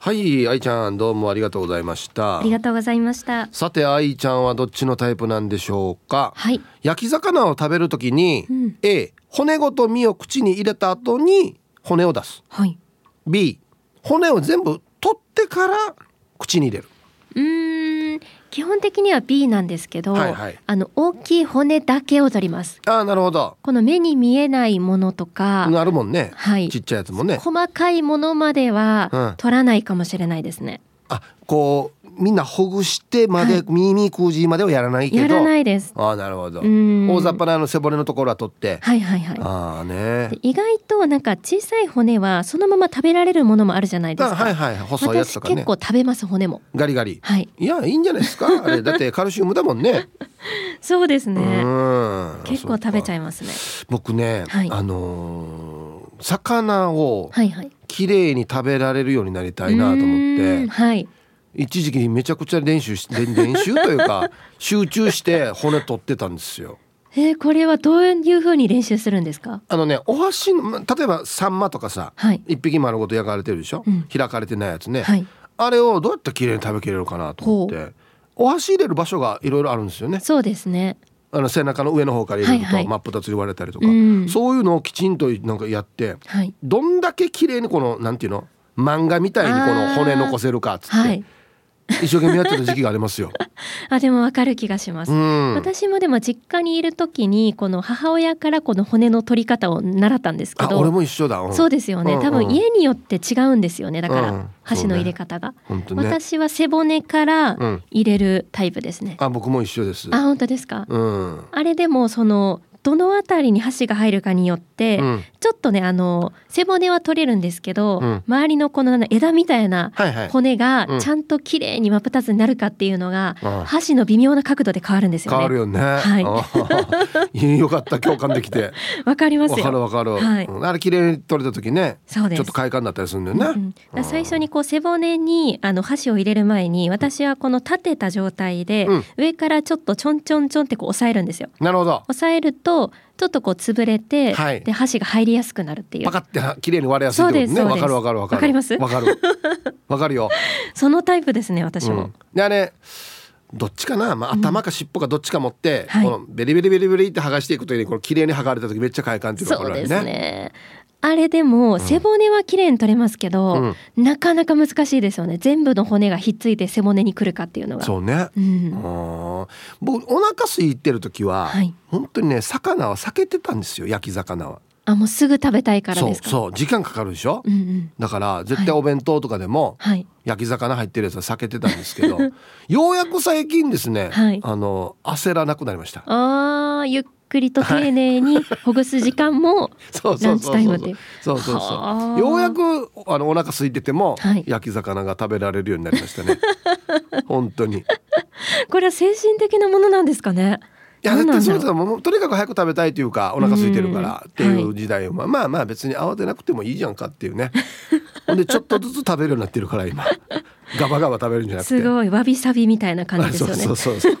はい愛ちゃんどうもありがとうございました。ありがとうございました。さて愛ちゃんはどっちのタイプなんでしょうか。はい。焼き魚を食べるときに、うん。A 骨ごと身を口に入れた後に骨を出す。はい。B 骨を全部取ってから口に入れる。うーん基本的には B なんですけど、はいはい。あの大きい骨だけを取ります。ああなるほど。この目に見えないものとか、なるもんね、はい。ちっちゃいやつもね。細かいものまでうん。は取らないかもしれないですね、あこうみんなほぐしてまで、はい。耳くじまではやらないけど。やらないです。ああなるほど。うん。大雑把なあの背骨のところは取って、はいはいはい。ああね。で意外となんか小さい骨はそのまま食べられるものもあるじゃないですか、あはいはい細いやつ私とかね。結構食べます骨も。ガリガリ。はい。いやいいんじゃないですか。あれ。だってカルシウムだもんね。そうですね。うん。結構食べちゃいいますね。僕ね、はい。あのー魚をはいはい。きれいに食べられるようになりたいなと思って。ん。はい一時期めちゃくちゃ練習し練練習というか 集中して骨取ってたんですよ。えーこれはどういう風に練習するんですか？あのねお箸例えばサンマとかさはい。一匹丸ごと焼かれてるでしょ、うん。開かれてないやつね、はい。あれをどうやってきれいに食べきれるかなと思ってお箸入れる場所がいろいろあるんですよね。そうですね。あの背中の上の方から入れると、はいはい。真っ二つ言われたりとか、うん。そういうのをきちんとなんかやってはい。どんだけ綺麗にこのなんていうの？漫画みたいにこの骨残せるかっつって、はい一生懸命やってた時期がありますよ。あでもわかる気がします、うん、私もでも実家にいる時にこの母親からこの骨の取り方を習ったんですけどあ俺も一緒だ。うん。そうですよね、うんうん。多分家によって違うんですよね。だから、うん。箸の入れ方が、ね。私は背骨からうん。入れるタイプですね、あ僕も一緒です。あ本当ですか、うん。あれでもそのどのあたりに箸が入るかによって、うんちょっとねあの背骨は取れるんですけど、うん周りのこの枝みたいな。骨がうんちゃんと綺麗に真っ二つになるかっていうのが、うん箸の微妙な角度で変わるんですよね。変わるよね。はい よかった共感できて。わかりますわよ。かるわかる。はいうんあれ綺麗に取れた時ね。そうですちょっと快感だったりするんだよね。うん最初にこう背骨にあの箸を入れる前に私はこの立てた状態で、うん上からちょっとちょんちょんちょんってこう押さえるんですよ。なるほど。押さえるとちょっとこう潰れて、はいで箸が入りやすくなるっていうパカっては綺麗に割れやすいってことね。そうですそうですわかるわかるわかる。わかります？わかる。わかるよ。そのタイプですね私も。うん、であれどっちかな、まあ、頭か尻尾かどっちか持って、はいこのベリベリベリベリって剥がしていくときにこの綺麗に剥がれた時めっちゃ快感っていうのがそうですわかるよね。あれでも背骨は綺麗に取れますけど、なかなか難しいですよね。全部の骨がひっついて背骨に来るかっていうのが。そうね、うん。あー。僕お腹空いてる時は、はい。本当にね魚は避けてたんですよ焼き魚は。あもうすぐ食べたいからそうですか？そう時間かかるでしょ、うんうん。だから絶対お弁当とかでも、はい。焼き魚入ってるやつは避けてたんですけど ようやく最近ですね、はい。あの焦らなくなりました。あーゆっくりと丁寧にほぐす時間も ランチタイムでそうそうはそあ。うようやくあのお腹空いてても、はい。焼き魚が食べられるようになりましたね。本当に。いこれは精神的なものなんですかね？やだっそうれともうとにかく早く食べたいというかお腹空いてるからうん。っていう時代を、まあまあまあ別に慌てなくてもいいじゃんかっていうね。ほんでちょっとずつ食べるようになってるから今。ガバガバ食べるんじゃなくて。すごい。わびさびみたいな感じですよね。そうそうそう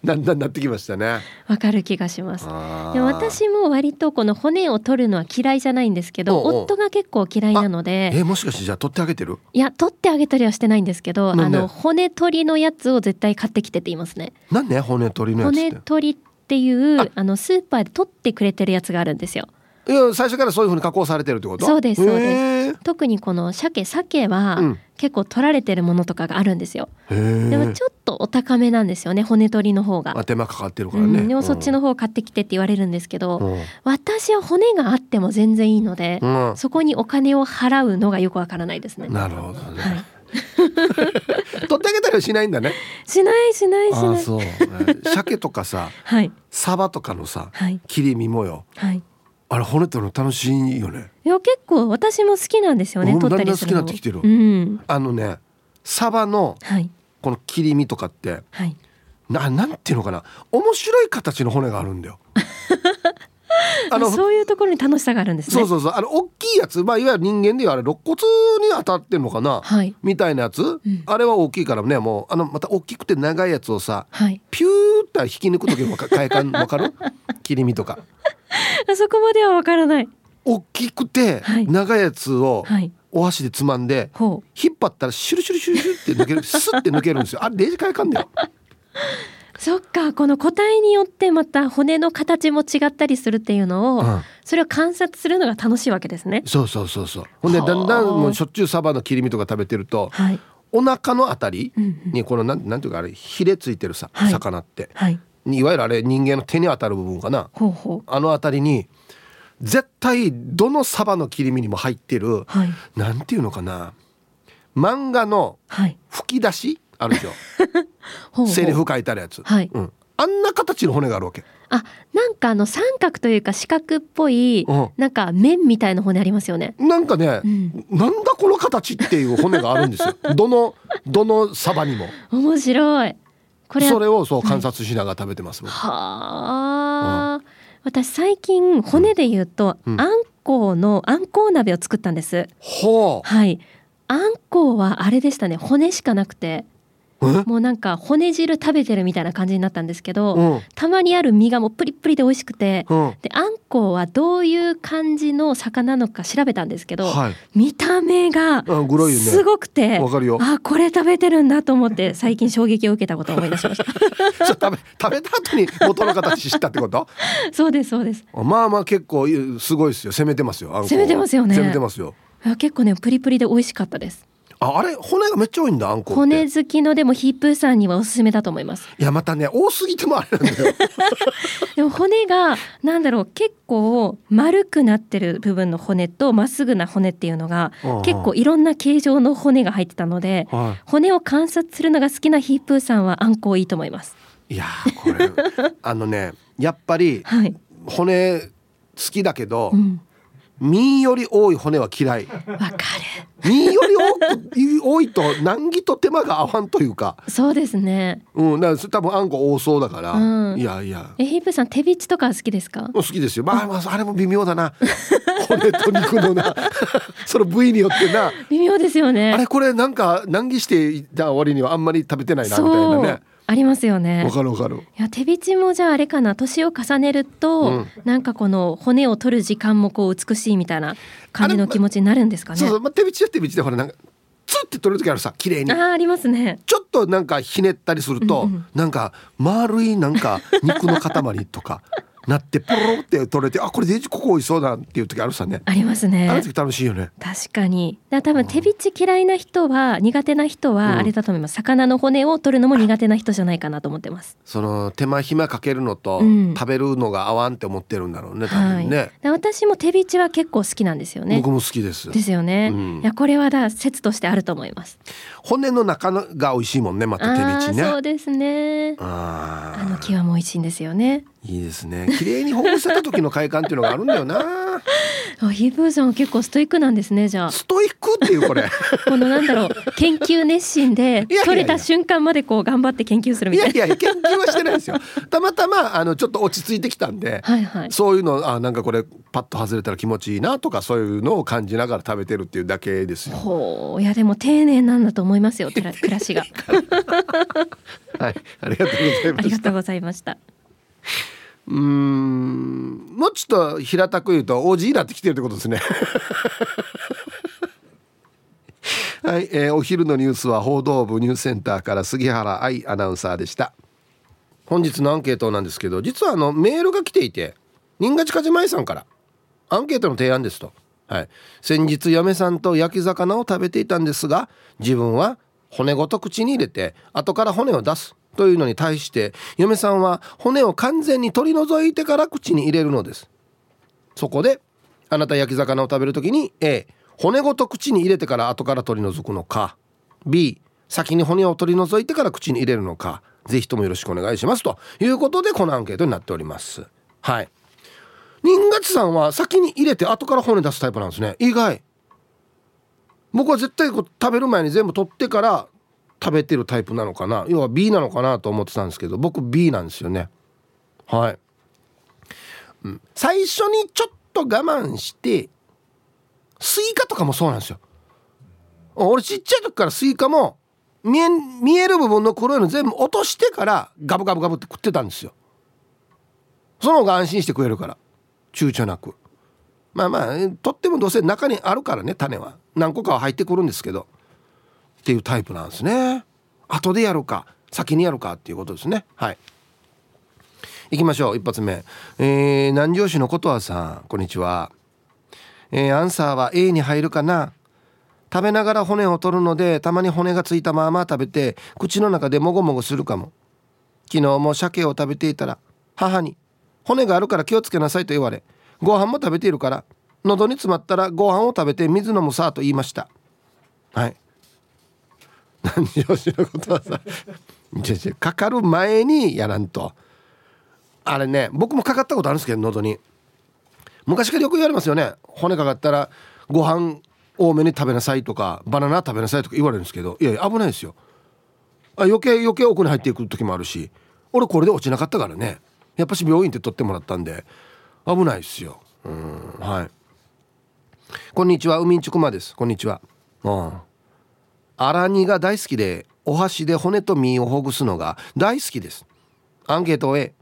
だんだんなってきましたね。わかる気がします。でも私も割とこの骨を取るのは嫌いじゃないんですけど夫が結構嫌いなのでえもしかしてじゃあ取ってあげてる？いや取ってあげたりはしてないんですけどあの骨取りのやつを絶対買ってきてって言いますね。なんで骨取りのやつって？骨取りっていうあのスーパーで取ってくれてるやつがあるんですよいや最初からそういう風に加工されてるってこと？そうですそうです。特にこの鮭鮭はうん。結構取られてるものとかがあるんですよ。でもちょっとお高めなんですよね骨取りの方まあが、手間かかってるからうね、ん、でもそっちの方買ってきてって言われるんですけど、うん。私は骨があっても全然いいので、うん。そこにお金を払うのがよくわからないですね。なるほどね、はい、取ってあげたりはしないんだね。しないしないしない。ああそう。鮭とかさはい。サバとかのさはい。切り身もよ。はい。あれ骨取るの楽しいよねいや結構私も好きなんですよね。取ったりする好きになってきてるうん。あのねサバのはいこの切り身とかってはい。ななんていうのかな面白い形の骨があるんだよ あの そういうところに楽しさがあるんですね。そうそうそう。あの大きいやつまあいわゆる人間でいうあれ肋骨に当たってるのかな、はい。みたいなやつ、ん。あれは大きいからねもうあのまた大きくて長いやつをさはい。ピューって引き抜く時の快感わかる？切り身とか。あ そこまではわからない。大きくてはい。長いやつをはい。お箸でつまんで引っ張ったらシュルシュルシュルシュルって抜けるスッて抜けるんですよ。あれ0時間かんだよそっかこの個体によってまた骨の形も違ったりするっていうのを、うん。それを観察するのが楽しいわけですね。そうそうそうそう。ほんではあ。だんだんもうしょっちゅうサバの切り身とか食べてるとはい。お腹のあたりにこのなんなんていうかあれヒレついてるさ、はい。魚って。はい。いわゆるあれ人間の手に当たる部分かな。ほうほう。あのあたりに絶対どのサバの切り身にも入ってるはい。なんていうのかな。漫画のはい。吹き出し？あるでしょ。セリフ書いてあるやつ、はい。うん、あんな形の骨があるわけ。あなんかあの三角というか四角っぽい、うん。なんか面みたいな骨ありますよね。なんかね、うん。なんだこの形っていう骨があるんですよ。どのどのサバにも。面白い。これそれをそう観察しながら食べてます、僕。はあ、私最近骨で言うと、うん。あんこうのあんこう鍋を作ったんです。ほはい。あんこうはあれでしたね。骨しかなくてもうなんか骨汁食べてるみたいな感じになったんですけど、うん。たまにある身がもうプリップリで美味しくて、うん。であんこうはどういう感じの魚なのか調べたんですけど、はい。見た目がすごくて、わかるよ。あこれ食べてるんだと思って最近衝撃を受けたことを思い出しました。食べ食べた後に元の形知ったってこと？そうですそうです。まあまあ結構すごいですよ。攻めてますよ攻めてますよね。攻めてますよ。あ結構ねプリプリで美味しかったですああれ骨がめっちゃ多いんだあんこって。骨好きのでもヒップーさんにはおすすめだと思います。いやまたね多すぎてもあれなんだよ。でも骨がなんだろう結構丸くなってる部分の骨とまっすぐな骨っていうのが結構いろんな形状の骨が入ってたのでは骨を観察するのが好きなヒップーさんはあんこいいと思います。いいやーこれあのねやっぱり はい、骨好きだけど、うん、身より多い骨は嫌い。わか身より多いと難儀と手間が合わんというか。るそうですね。うんだか多分あんこ多そうだから、うん。いやいや。えヒップーさん手びちとか好きですか？好きですよ。まあまああれも微妙だな。骨と肉のな。その部位によってな。微妙ですよね。あれこれなんか難儀していた割にはあんまり食べてないなみたいなねありますよね。わかるわかる。いや手びちもじゃああれかな。年を重ねると、うん。なんかこの骨を取る時間もこう美しいみたいな感じの気持ちになるんですかね。そうそう、まあ、手びちは手びちでほらなんかツッて取れる時あるさ綺麗に。あーありますね。ちょっとなんかひねったりすると、うんうん。なんか丸いなんか肉の塊とかなってポロロって取れてあこれデジここ美味しそうだっていう時あるさね。ありますあのね時楽しいよね。確かに。だ多分手びち嫌いな人は苦手な人うん。はあれだと思います、魚の骨を取るのも苦手な人じゃないかなと思ってます。その手間暇かけるのと、うん。食べるのが合わんって思ってるんだろうね多はい、分ね、で私も手びちは結構好きなんですよね。僕も好きです。ですよね、うん。いやこれはだ説としてあると思います。骨の中のが美味しいもんねまた手びちね。そうですね。ああのー際も美味しいんですよねいいですね。綺麗にほぐせた時の快感っていうのがあるんだよな。あヒープーさんは結構ストイックなんですねじゃあ。ストイックっていうこれ。このなんだろう研究熱心で取れた瞬間までこう頑張って研究するいみたいな。やいや研究はしてないですよ。たまたまあのちょっと落ち着いてきたんではいはい。そういうのあなんかこれパッと外れたら気持ちいいなとかそういうのを感じながら食べてるっていうだけですよ。ほう。いやでも丁寧なんだと思いますよ暮らしが。はい、ありがとうございあました。りがとうございましたうーん、もうちょっと平たく言うとおじいになってきてるってことですね。はい、えーお昼のニュースは報道部ニュースセンターから杉原愛アナウンサーでした。本日のアンケートなんですけど、実はあのメールが来ていて、新勝かじまいさんからアンケートの提案ですと。はい、先日嫁さんと焼き魚を食べていたんですが自分は骨ごと口に入れて後から骨を出すというのに対して嫁さんは骨を完全に取り除いてから口に入れるのです。そこであなた焼き魚を食べるときに A 骨ごと口に入れてから後から取り除くのか。B 先に骨を取り除いてから口に入れるのか。ぜひともよろしくお願いします。ということでこのアンケートになっております。はい。新勝さんは先に入れて後から骨出すタイプなんですね。意外。僕は絶対こう食べる前に全部取ってから食べてるタイプなのかな？要は B なのかなと思ってたんですけど僕 B なんですよね。はい、うん、最初にちょっと我慢してスイカとかもそうなんですよ。俺ちっちゃい時からスイカも見え見える部分の黒いの全部落としてからガブガブガブって食ってたんですよ。その方が安心して食えるから。躊躇なく。まあまあ取ってもどうせ中にあるからね種は。何個かは入ってくるんですけど。っていうタイプなんですね。後でやるか先にやるかっていうことですね。はい。行きましょう一発目、えー、南城市のことわさんこんにちは、えー、アンサーは A に入るかな。食べながら骨を取るのでたまに骨がついたまま食べて口の中でもごもごするかも。昨日も鮭を食べていたら母に「骨があるから気をつけなさい」と言われご飯も食べているから喉に詰まったらご飯を食べて水飲むさと言いました。はい。何をしのことはさ。かかる前にやらんと。あれね僕もかかったことあるんですけど喉に。昔からよく言われますよね。骨かかったらご飯多めに食べなさいとかバナナ食べなさいとか言われるんですけどいやいや危ないですよ。あ余計余計奥に入っていく時もあるし俺これで落ちなかったからね。やっぱし病院って取ってもらったんで危ないですよ。うんはい。こんにちは海んちくまです。こんにちは。うん。荒煮が大好きでお箸で骨と身をほぐすのが大好きです。アンケート A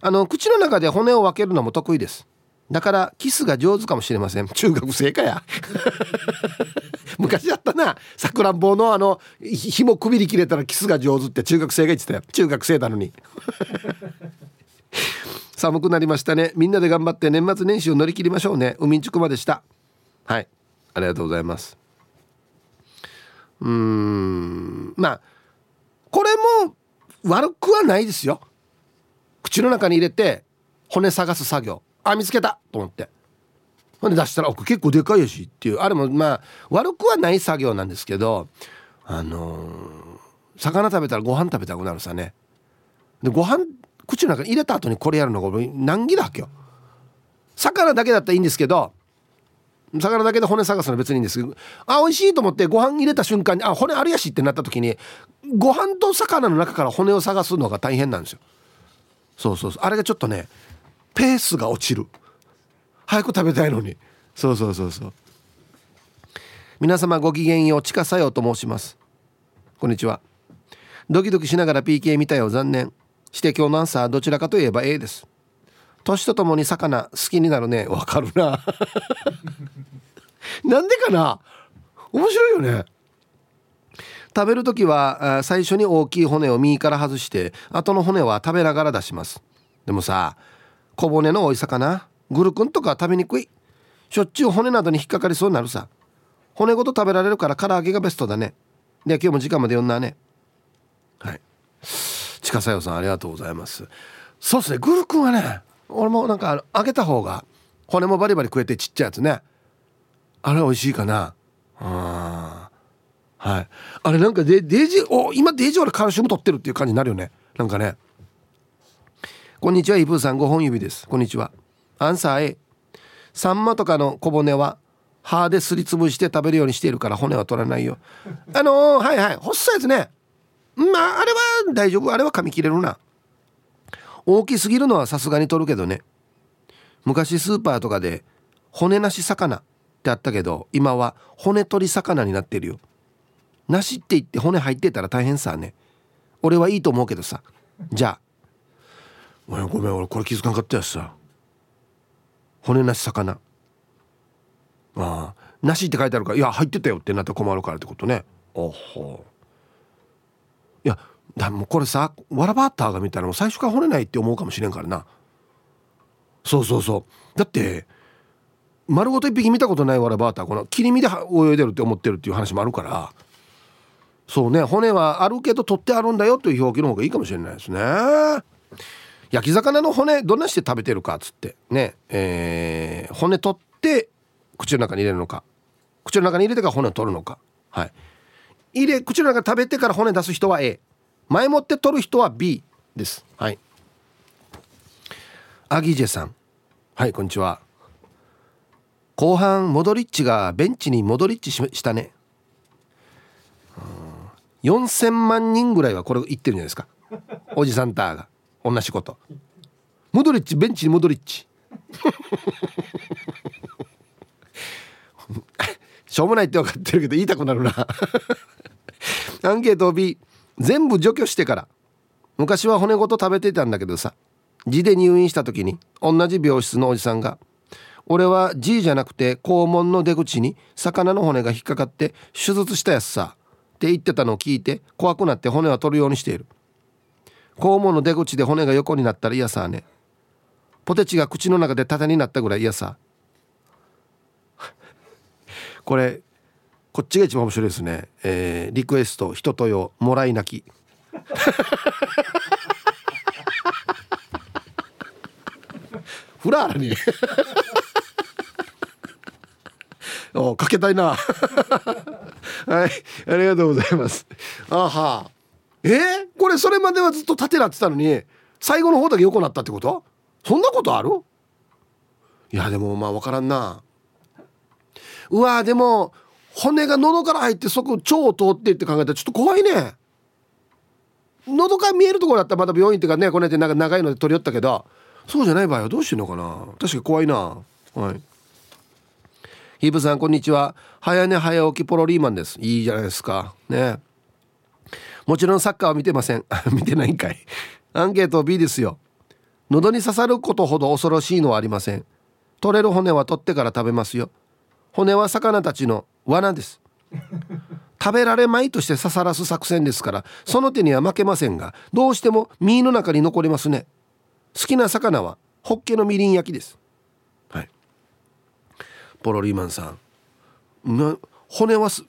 あの口の中で骨を分けるのも得意です。だからキスが上手かもしれません。中学生かや。昔あったな。さくらんぼのあの紐くびり切れたらキスが上手って中学生が言ってたよ中学生なのに。寒くなりましたね。みんなで頑張って年末年始を乗り切りましょうね。海んちくまでした。はい。ありがとうございます。うん。まあこれも悪くはないですよ。口の中に入れて骨探す作業。あ見つけた。と思って。ほんで出したら奥結構でかいやしっていう。あれもまあ悪くはない作業なんですけどあのー、魚食べたらご飯食べたくなるさね。でご飯口の中に入れた後にこれやるのが難儀だわけよ。魚だけだったらいいんですけど魚だけで骨探すのは別にいいんですけどあ美味しいと思ってご飯入れた瞬間にあ骨あるやしってなった時にご飯と魚の中から骨を探すのが大変なんですよ。そうそうそう。あれがちょっとねペースが落ちる。早く食べたいのに。そうそうそうそう。皆様ごきげんようちかさよと申します。こんにちは。ドキドキしながら PK 見たよ。残念。して今日のアンサーどちらかといえば A です。年とともに魚好きになるね。わかるな。なんでかな？面白いよね。食べる時は最初に大きい骨を身から外して後の骨は食べながら出します。でもさ小骨の多い魚グルクンとか食べにくい。しょっちゅう骨などに引っかかりそうになるさ。骨ごと食べられるから唐揚げがベストだね。で今日も時間まで読んだね。はい。近さよさんありがとうございます。そうっすね。グルクンはね俺もなんか揚げた方が骨もバリバリ食えてちっちゃいやつね。あれ美味しいかな。あはい。あれなんかデデージお今デージ俺カルシウム取ってるっていう感じになるよね。なんかね。こんにちはイブーさん5本指です。こんにちは。アンサー A サンマとかの小骨は歯ですりつぶして食べるようにしているから骨は取らないよ。あのー、はいはい。細いやつね。まああれは大丈夫。あれは噛み切れるな。大きすぎるのはさすがに取るけどね。昔スーパーとかで骨なし魚ってあったけど今は骨取り魚になってるよ。なしって言って骨入ってたら大変さね。俺はいいと思うけどさ。じゃあ。ごめんごめん俺これ気づかんかったやつさ。骨なし魚。ああ。なしって書いてあるからいや入ってたよってなって困るからってことね。おほいやだもうこれさわらバッターが見たらもう最初から骨ないって思うかもしれんからな。そうそうそう。だって丸ごと一匹見たことないわらバーターこの切り身で泳いでるって思ってるっていう話もあるから。そうね骨はあるけど取ってあるんだよという表記の方がいいかもしれないですね。焼き魚の骨どんなして食べてるかっつって。ねえー、骨取って口の中に入れるのか。口の中に入れてから骨を取るのか。はい。入れ口の中食べてから骨出す人は A 前もって取る人は B です。はい。アギジェさん。はいこんにちは。後半モドリッチがベンチにモドリッチしたね。4000万人ぐらいはこれ言ってるんじゃないですか。おじさんターが。同じこと。モドリッチベンチにモドリッチしょうもないって分かってるけど言いたくなるな。アンケート B 全部除去してから。昔は骨ごと食べてたんだけどさ。字で入院した時に同じ病室のおじさんが「俺は G じゃなくて肛門の出口に魚の骨が引っかかって手術したやつさって言ってたのを聞いて怖くなって骨は取るようにしている。肛門の出口で骨が横になったら嫌さね。ポテチが口の中で縦になったぐらい嫌さ。これこっちが一番面白いですね、えー、リクエスト人とよもらい泣き。フラーラに。おかけたいな。はいありがとうございます。あは。えー、これそれまではずっと縦なってたのに最後の方だけ横なったってこと？そんなことある？いやでもまあ分からんな。うわでも骨が喉から入って即腸を通ってって考えたらちょっと怖いね。喉から見えるところだったらまた病院っていうかねこねてなんか長いので取り寄ったけど。そうじゃない場合はどうしてんのかな。確かに怖いな。はい。ヒープさんこんにちは。早寝早起きポロリーマンです。いいじゃないですか。ね。もちろんサッカーは見てません。見てないんかい。アンケート B ですよ。喉に刺さることほど恐ろしいのはありません。取れる骨は取ってから食べますよ。骨は魚たちの罠です。食べられまいとして刺さらす作戦ですからその手には負けませんがどうしても身の中に残りますね。好きな魚はホッケのみりん焼きです。はい。ポロリーマンさん。骨は食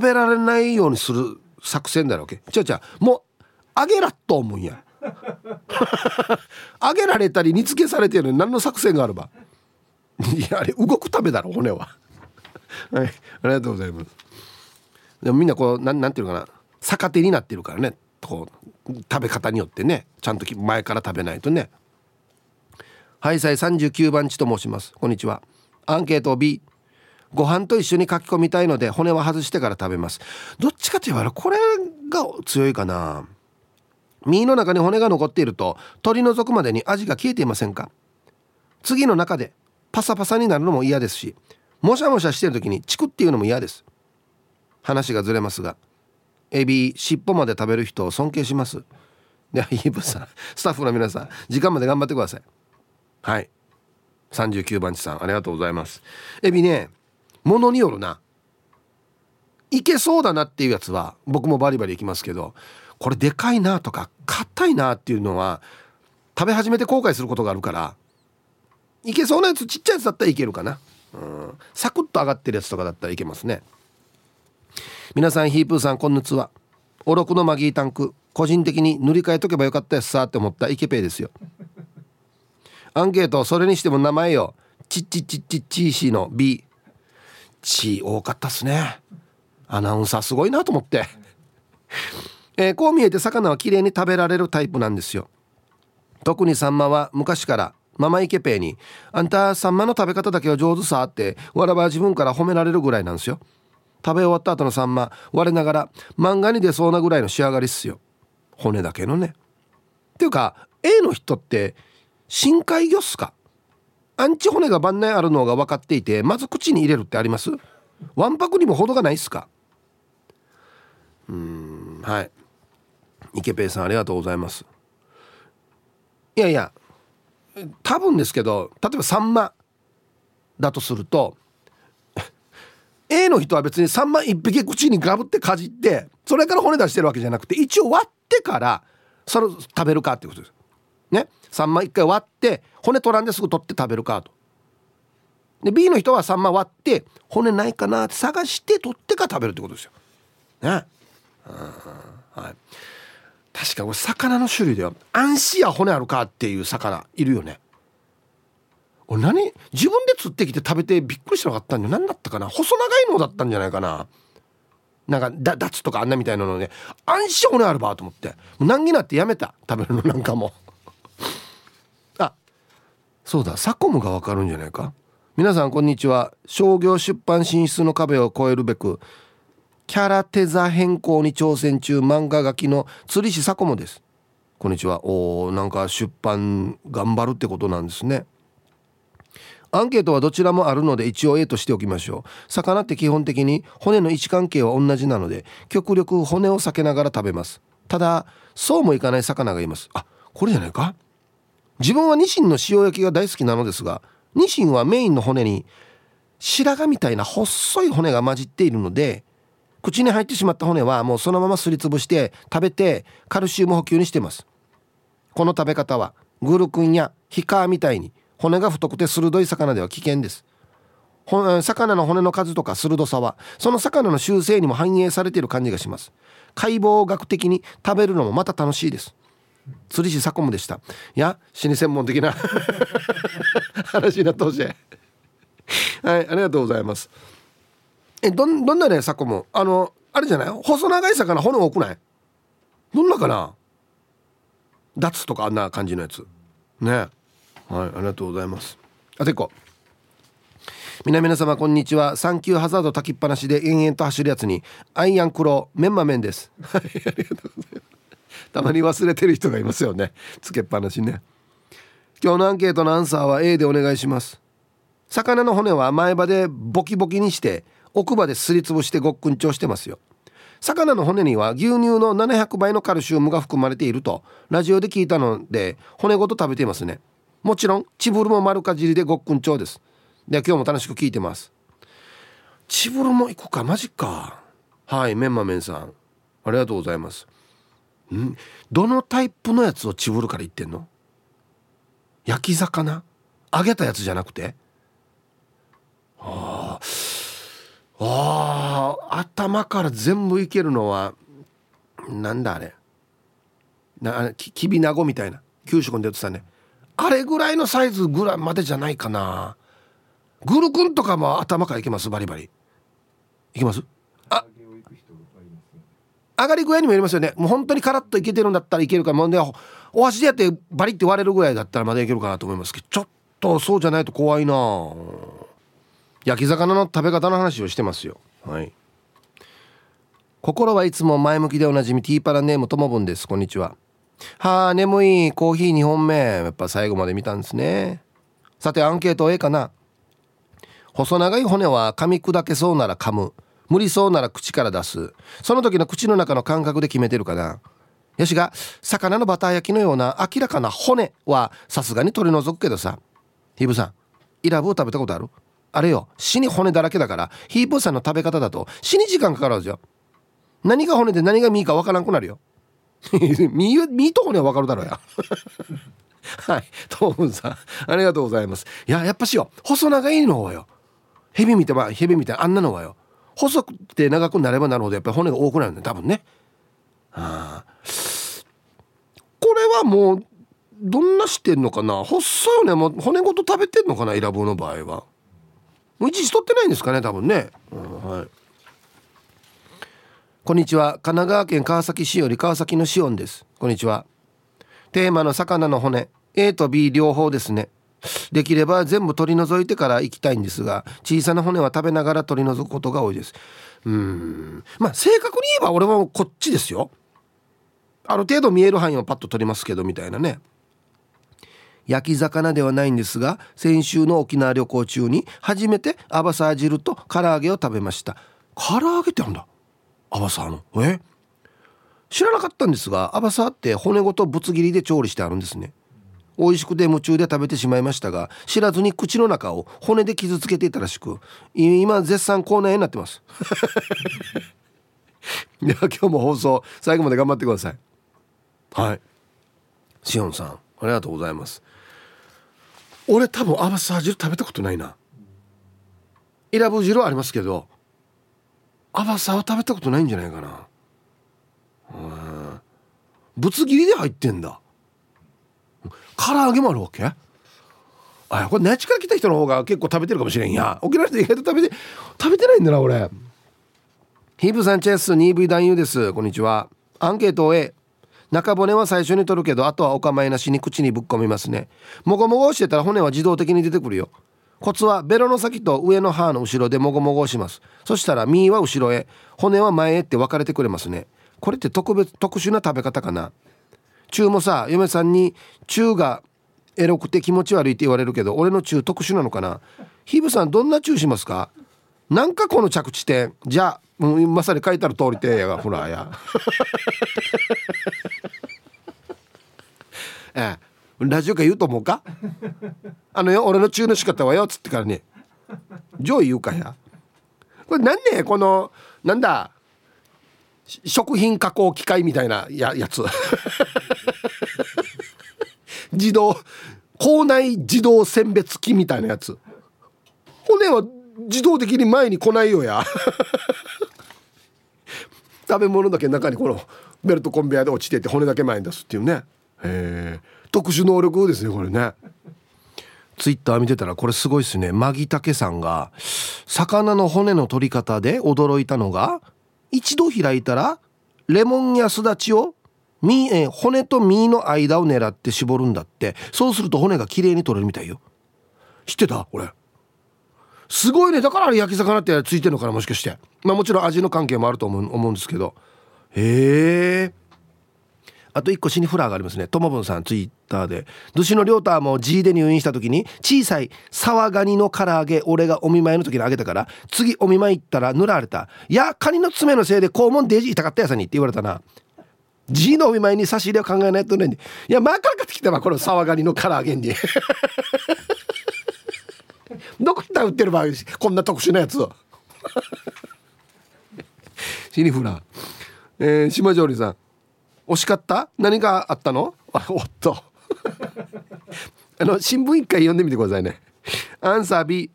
べられないようにする作戦だろうけ。ちゃちゃもうあげらっと思うんや。あげられたり煮付けされてるのに何の作戦があれば。いやあれ動くためだろ骨は。はいありがとうございます。でもみんなこうなんなんていうかな。逆手になってるからね。こう食べ方によってね。ちゃんと前から食べないとね。ハイサイ39番地と申します。こんにちは。アンケート B ご飯と一緒に書き込みたいので骨は外してから食べます。どっちかと言われこれが強いかな。身の中に骨が残っていると取り除くまでに味が消えていませんか。次の中でパサパサになるのも嫌ですしもしゃもしゃしてる時にチクっていうのも嫌です。話がずれますがエビ尻尾まで食べる人を尊敬します。でイーブさんスタッフの皆さん時間まで頑張ってください。はい。39番地さんありがとうございます。エビねものによるな。いけそうだなっていうやつは僕もバリバリいきますけどこれでかいなとか硬いなっていうのは食べ始めて後悔することがあるからいけそうなやつちっちゃいやつだったらいけるかな。うん。サクッと上がってるやつとかだったらいけますね。皆さんヒープーさんこんにちは。おろくのマギータンク個人的に塗り替えとけばよかったやつさって思ったイケペイですよ。アンケートそれにしても名前よ。チッチッチッチッチーシーの B チー多かったっすね。アナウンサーすごいなと思って。えー、こう見えて魚は綺麗に食べられるタイプなんですよ。特にサンマは昔からママイケペイに「あんたサンマの食べ方だけは上手さ」ってわらば自分から褒められるぐらいなんですよ。食べ終わった後のサンマ我ながら漫画に出そうなぐらいの仕上がりっすよ。骨だけのね。っていうか A の人って深海魚っすか？アンチ骨が万内あるのが分かっていてまず口に入れるってあります？わんぱくにも程がないっすか？うんはい。池ペイさんありがとうございます。いやいや多分ですけど例えばサンマだとすると A の人は別にサンマ1匹口にガブってかじってそれから骨出してるわけじゃなくて一応割ってからそれを食べるかっていうことです。ね。サンマ1回割って骨取らんですぐ取って食べるかと。で B の人はサンマ割って骨ないかなって探して取ってから食べるってことですよ。ね。はい。確かこれ魚の種類ではアンシア骨あるかっていう魚いるよね。俺何？自分で釣ってきて食べてびっくりしなかったんじゃ何だったかな？細長いのだったんじゃないかな。なんかダダツとかあんなみたいなのでアンシア骨あるばと思って。もう難儀なってやめた。食べるのなんかも。あそうだ。サコムがわかるんじゃないか？皆さんこんにちは。商業出版進出の壁を越えるべくキャラテザ変更に挑戦中漫画書きの釣り師サコモです。こんにちは。おなんか出版頑張るってことなんですね。アンケートはどちらもあるので一応 A としておきましょう。魚って基本的に骨の位置関係は同じなので極力骨を避けながら食べます。ただそうもいかない魚がいます。あこれじゃないか？自分はニシンの塩焼きが大好きなのですがニシンはメインの骨に白髪みたいな細い骨が混じっているので口に入ってしまった骨はもうそのまますりつぶして食べてカルシウム補給にしてます。この食べ方はグルクンやヒカーみたいに骨が太くて鋭い魚では危険です。魚の骨の数とか鋭さはその魚の習性にも反映されている感じがします。解剖学的に食べるのもまた楽しいです。釣り師サコムでした。いや死に専門的な 話になってほしい。はいありがとうございます。えどんどんなねサコムあのあれじゃない？細長い魚骨多くない？どんなかな？ダツとかあんな感じのやつ。ね。はいありがとうございます。あてこ。皆々様こんにちは。サンキューハザード炊きっぱなしで延々と走るやつにアイアンクローメンマメンです。はいありがとうございます。たまに忘れてる人がいますよね。つけっぱなしね。今日のアンケートのアンサーは A でお願いします。魚の骨は前歯でボキボキにして奥歯ですりつぶしてごっくん調してますよ。魚の骨には牛乳の700倍のカルシウムが含まれているとラジオで聞いたので骨ごと食べていますね。もちろんチブルも丸かじりでごっくん調です。で今日も楽しく聞いてます。チブルも行こうかマジか。はいメンマメンさん。ありがとうございます。ん？どのタイプのやつをチブルから言ってんの？焼き魚？揚げたやつじゃなくて？あああ頭から全部いけるのはなんだあれ。なききびなごみたいな。給食で言ってたね。あれぐらいのサイズぐらいまでじゃないかな。グルクンとかも頭からいけます？バリバリ。いきます？あ上がり具合にもよりますよね。もう本当にカラッといけてるんだったらいけるからもうねお箸でやってバリって割れるぐらいだったらまだいけるかなと思いますけどちょっとそうじゃないと怖いな焼き魚の食べ方の話をしてますよ。はい。心はいつも前向きでおなじみティーパラネームともぶんです。こんにちは。はあ眠い。コーヒー2本目。やっぱ最後まで見たんですね。さてアンケート A かな。細長い骨は噛み砕けそうなら噛む。無理そうなら口から出す。その時の口の中の感覚で決めてるかな。よしが魚のバター焼きのような明らかな骨はさすがに取り除くけどさ。ヒーブさんイラブを食べたことある？あれよ死に骨だらけだからヒープーさんの食べ方だと死に時間かかるんですよ。何が骨で何が身かわからんくなるよ。身身と骨はわかるだろうや。はいトーンさんありがとうございます。いややっぱしよ細長いのはよ。ヘビみたいなヘビみたいなあんなのはよ。細くて長くなればなるほどやっぱり骨が多くなるんだ多分ね。あこれはもうどんなしてんのかな？細いよねもう骨ごと食べてんのかなイラブの場合は。もう一時取ってないんですかね多分ね、うん、はい。こんにちは。神奈川県川崎市より川崎のシオンです。こんにちは。テーマの魚の骨。A と B 両方ですね。できれば全部取り除いてから行きたいんですが小さな骨は食べながら取り除くことが多いです。うん。まあ正確に言えば俺はこっちですよ。ある程度見える範囲をパッと取りますけどみたいなね。焼き魚ではないんですが先週の沖縄旅行中に初めてアバサー汁と唐揚げを食べました。唐揚げってあるんだ。アバサーの。え？知らなかったんですがアバサーって骨ごとぶつ切りで調理してあるんですね。美味しくて夢中で食べてしまいましたが知らずに口の中を骨で傷つけていたらしく今絶賛口内炎になってます。では今日も放送最後まで頑張ってください。はい。しおんさんありがとうございます。俺多分アバサー汁食べたことないな。イラブ汁ありますけどアバサは食べたことないんじゃないかな。ぶつ切りで入ってんだ。唐揚げもあるわけ？あこれ那智から来た人の方が結構食べてるかもしれんや。沖縄の人意外と食べて食べてないんだな俺。ヒープさんチェス 2V 男優です。こんにちは。アンケートを A 中骨は最初に取るけどあとはお構いなしに口にぶっ込みますね。もごもごしてたら骨は自動的に出てくるよ。コツはベロの先と上の歯の後ろでもごもごします。そしたら身は後ろへ骨は前へって分かれてくれますね。これって特別特殊な食べ方かな。中もさ嫁さんに中がエロくて気持ち悪いって言われるけど俺の中特殊なのかな。ヒブさんどんな中しますか？なんかこの着地点じゃあ、うん、まさに書いてある通りてやが ほらや。ええ。ラジオか言うと思うか？あのよ俺の中の仕方はよっつってからね。上位言うかや。これなんねこのなんだ？食品加工機械みたいなややつ。自動校内自動選別機みたいなやつ。骨は自動的に前に来ないよや食べ物だけ中にこのベルトコンベヤで落ちてて骨だけ前に出すっていうね。え。特殊能力ですねこれね。ツイッター見てたらこれすごいですね。マギタケさんが魚の骨の取り方で驚いたのが一度開いたらレモンやすだちを身え骨と身の間を狙って絞るんだって。そうすると骨が綺麗に取れるみたいよ。知ってた？これすごいね。だからあれ焼き魚ってついてるのかなもしかして。まあもちろん味の関係もあると思う思うんですけど。へえ。あと1個シニフラーがありますね。ともぶんさんツイッターで「寿司の亮太も G で入院した時に小さいサワガニの唐揚げ俺がお見舞いの時にあげたから次お見舞い行ったら塗られた「いやカニの爪のせいで肛門デジ痛かったやさに」って言われたな。G のお見舞いに差し入れを考えないとね。いや前から買ってきたわこのサワガニの唐揚げに。どこ行ったら売ってる場合こんな特殊なやつを。シニフラー、えー、島上里さん。惜しかった？何があったの？あおっと。あの新聞一回読んでみてくださいね。アンサー B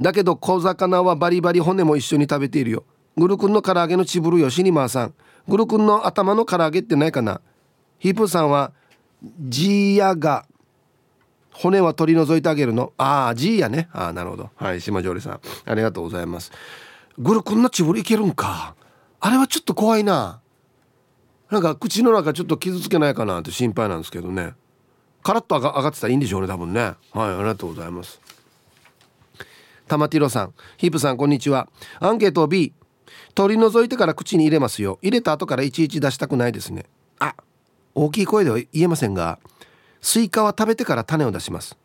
だけど小魚はバリバリ骨も一緒に食べているよ。グルクンの唐揚げのチブルよシニマーさん。グルクンの頭の唐揚げってないかな？ヒープさんはジーヤが骨は取り除いてあげるの？ああ G やね。ああなるほど。はい島上里さん。ありがとうございます。グルこんなチブルいけるんか？あれはちょっと怖いな。なんか口の中ちょっと傷つけないかなって心配なんですけどね。カラッと上が上がってたらいいんでしょうね多分ね。はいありがとうございます。玉ティロさん。ヒープさんこんにちは。アンケート B 取り除いてから口に入れますよ。入れた後からいちいち出したくないですね。あ大きい声では言えませんが。スイカは食べてから種を出します。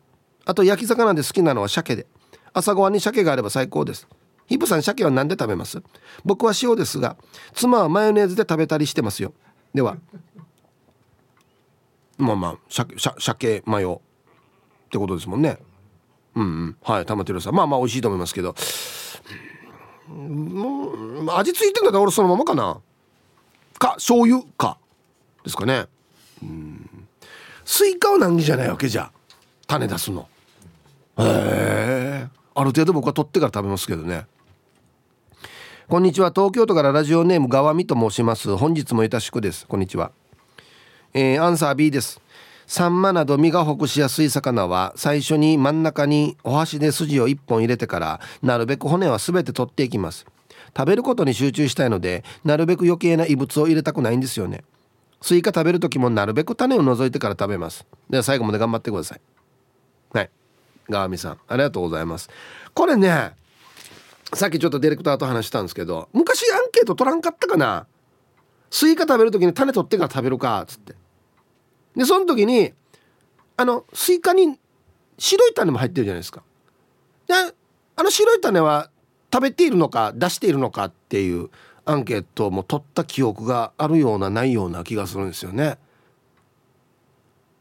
あと焼き魚で好きなのは鮭で。朝ごはんに鮭があれば最高です。ヒップさん鮭は何で食べます？僕は塩ですが妻はマヨネーズで食べたりしてますよ。ではまあまあ鮭鮭マヨ。ってことですもんね。うんうん。はい玉城さん。まあまあ美味しいと思いますけど。もう味付いてんだったら俺そのままかな？か醤油か。ですかね。うん。スイカは難儀じゃないわけじゃ種出すの。へえ。ある程度僕は取ってから食べますけどね。こんにちは。東京都からラジオネームがわみと申します。本日もいたしくです。こんにちは。えー、アンサー B です。サンマなど身がほぐしやすい魚は最初に真ん中にお箸で筋を1本入れてからなるべく骨は全て取っていきます。食べることに集中したいのでなるべく余計な異物を入れたくないんですよね。スイカ食べる時もなるべく種を除いてから食べます。では最後まで頑張ってください。はい。ガーミさんありがとうございます。これねさっきちょっとディレクターと話したんですけど昔アンケート取らんかったかな？スイカ食べる時に種取ってから食べるかっつって。でその時にあのスイカに白い種も入ってるじゃないですか。であの白い種は食べているのか出しているのかっていうアンケートも取った記憶があるようなないような気がするんですよね。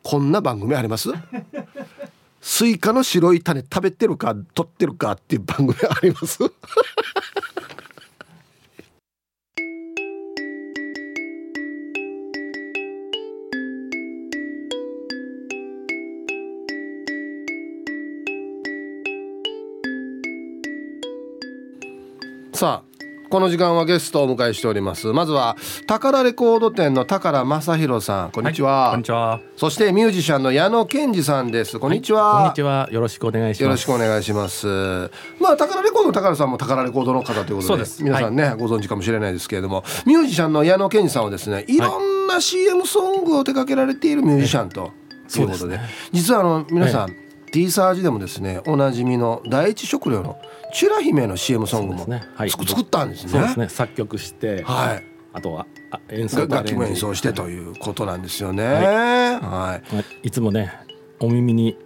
こんな番組あります？スイカの白い種食べてるか取ってるかっていう番組あります？さあこの時間はゲストをお迎えしております。まずは宝レコード店の宝正弘さん。こんにちは、はい、こんにちは。そしてミュージシャンの矢野健二さんです。こんにちは、はい、こんにちは。よろしくお願いします。よろしくお願いします。まあ宝レコードの宝さんも宝レコードの方ということで皆さんね、はい、ご存知かもしれないですけれども。ミュージシャンの矢野健二さんはですねいろんな CM ソングを手掛けられているミュージシャンということで,、実はあの皆さん、T サージでもですねおなじみの第一食料のチュラ姫の CM ソングも、ね。はい、作ったんですね。そうですね。作曲して、はい、あとは演奏楽器も演奏してということなんですよね。はい、はい、いつもねお耳に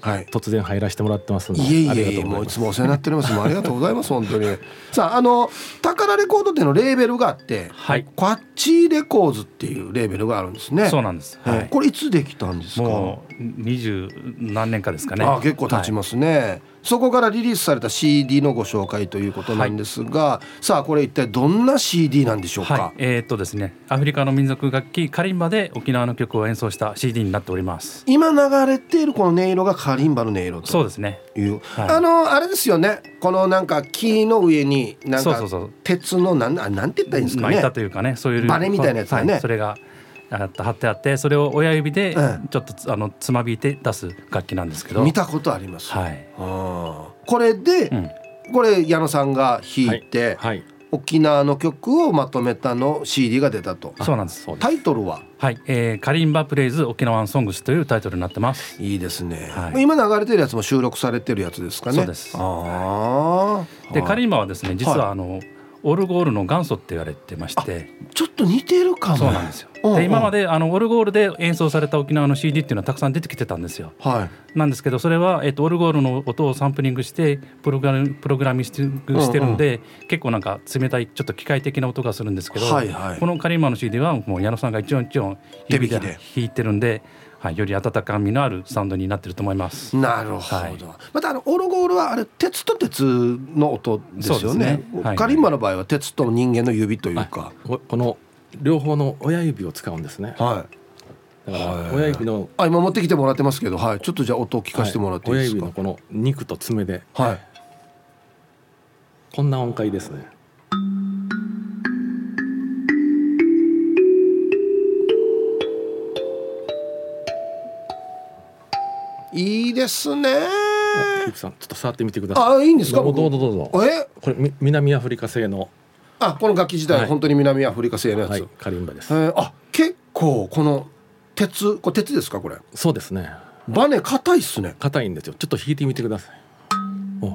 はい。突然入らせてもらってますいえいえいえもういつもお世話になっております。ありがとうございます本当に。さああの宝レコードっていうのレーベルがあって、はい。こっちレコーズっていうレーベルがあるんですね。そうなんです。はい。これいつできたんですか？もう二十何年かですかね。あ結構経ちますね、そこからリリースされた CD のご紹介ということなんですが、さあこれ一体どんな CD なんでしょうか、はい、えーっとですね、アフリカの民族楽器カリンバで沖縄の曲を演奏した CD になっております。今流れているこの音色がカリンバの音色とそうですね。いうはい。あのあれですよね。このなんか木の上になんか鉄のなんあなんて言ったらいいんですかね。まあ板というかね、そういうバネみたいなやつだね。はい。それがあ貼ってあって、それを親指でうんちょっとつあのつまびいて出す楽器なんですけど。見たことあります、はい。あー。これで、うん。これ矢野さんが弾いて、はい。沖縄の曲をまとめたの CD が出たと。そうなんです。タイトルは？はい、えー、カリンバプレイズ沖縄ソングスというタイトルになってます。いいですね、はい。今流れてるやつも収録されてるやつですかね。そうです。ああで、カリンバはですね、実はい。はあの、オルゴールの元祖って言われてまして。ちょっと似てるかもそうなんですよ。うんうんで今まであのオルゴールで演奏された沖縄の CD っていうのはたくさん出てきてたんですよ。はいなんですけどそれは、えっと、オルゴールの音をサンプリングしてプログラムプログラミングしてるんで、結構なんか冷たいちょっと機械的な音がするんですけど、はいはいこのカリンマの CD はもう矢野さんが一音一音指で弾いてるんで、はい、より温かみのあるサウンドになってると思います。なるほど、はい。またあのオルゴールはあれ鉄と鉄の音ですよね。そうですね。はい。カリンバの場合は鉄と人間の指というか。ここの両方の親指を使うんですね。はい。だからはい親指のあ今持ってきてもらってますけどはい。ちょっとじゃあ音を聞かせてもらっていい親ですか？指のこの肉と爪で。はい。こんな音階ですねいいですね。キープさんちょっと触ってみてください。あいいんですか？どう僕ぞどうぞどうぞ。え？これみ南アフリカ製の、あこの楽器自体ははい。本当に南アフリカ製のやつ、はい、カリンバです、えー。あ結構この鉄これ鉄ですか？これ。そうですね。バネ硬いっすね。硬いんですよ。ちょっと弾いてみてください。お。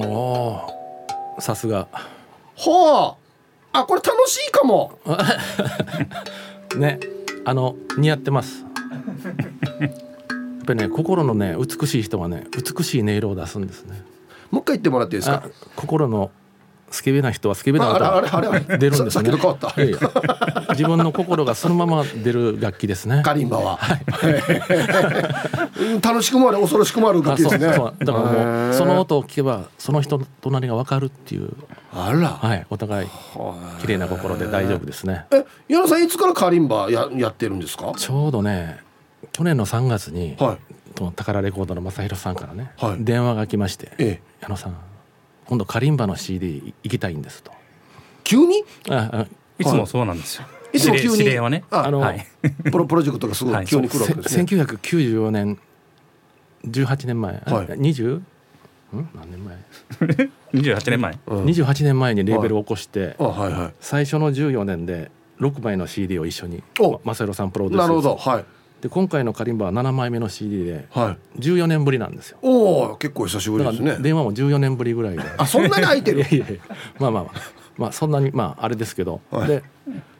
おー。さすが。はあ。あこれ楽しいかも。ねあの似合ってます。やっぱりね心のね美しい人はね美しい音色を出すんですね。もう一回言ってもらっていいですあか心のスケベな人はスケベなあ歌あれあれあれあれ。出るんですね。自分の心がそのまま出る楽器ですね。カリンバは、うん楽しくもある恐ろしくもある楽器ですね。だからもうその音を聞けばその人の隣が分かるっていう。あら、はいお互い綺麗な心で大丈夫ですね。え矢野さんいつからカリンバややってるんですか？ちょうどね去年の3月に、はい。宝レコードの正弘さんからね、はい。電話が来ましてええ「矢野さん今度カリンバの CD 行きたいんです」と。急に？ああいつもそうなんですよ。いつも急に？指令はね。ああのはい。プロプロジェクトがすごはい。い急に来るわけですせね、1994年18年前、はい。20ん？何年前、二十八年前。うん。28年前にレーベルを起こして、あはいは最初の14年で6枚の CD を一緒におま正弘さんプロいデュースなるほど。はいで今回のカリンバは7枚目の CD ではい。14年ぶりなんですよ。おお結構久しぶりですね。電話も14年ぶりぐらいで。あそんなに空いてる？いやいやまあまあまあまあそんなにまああれですけど、はい。で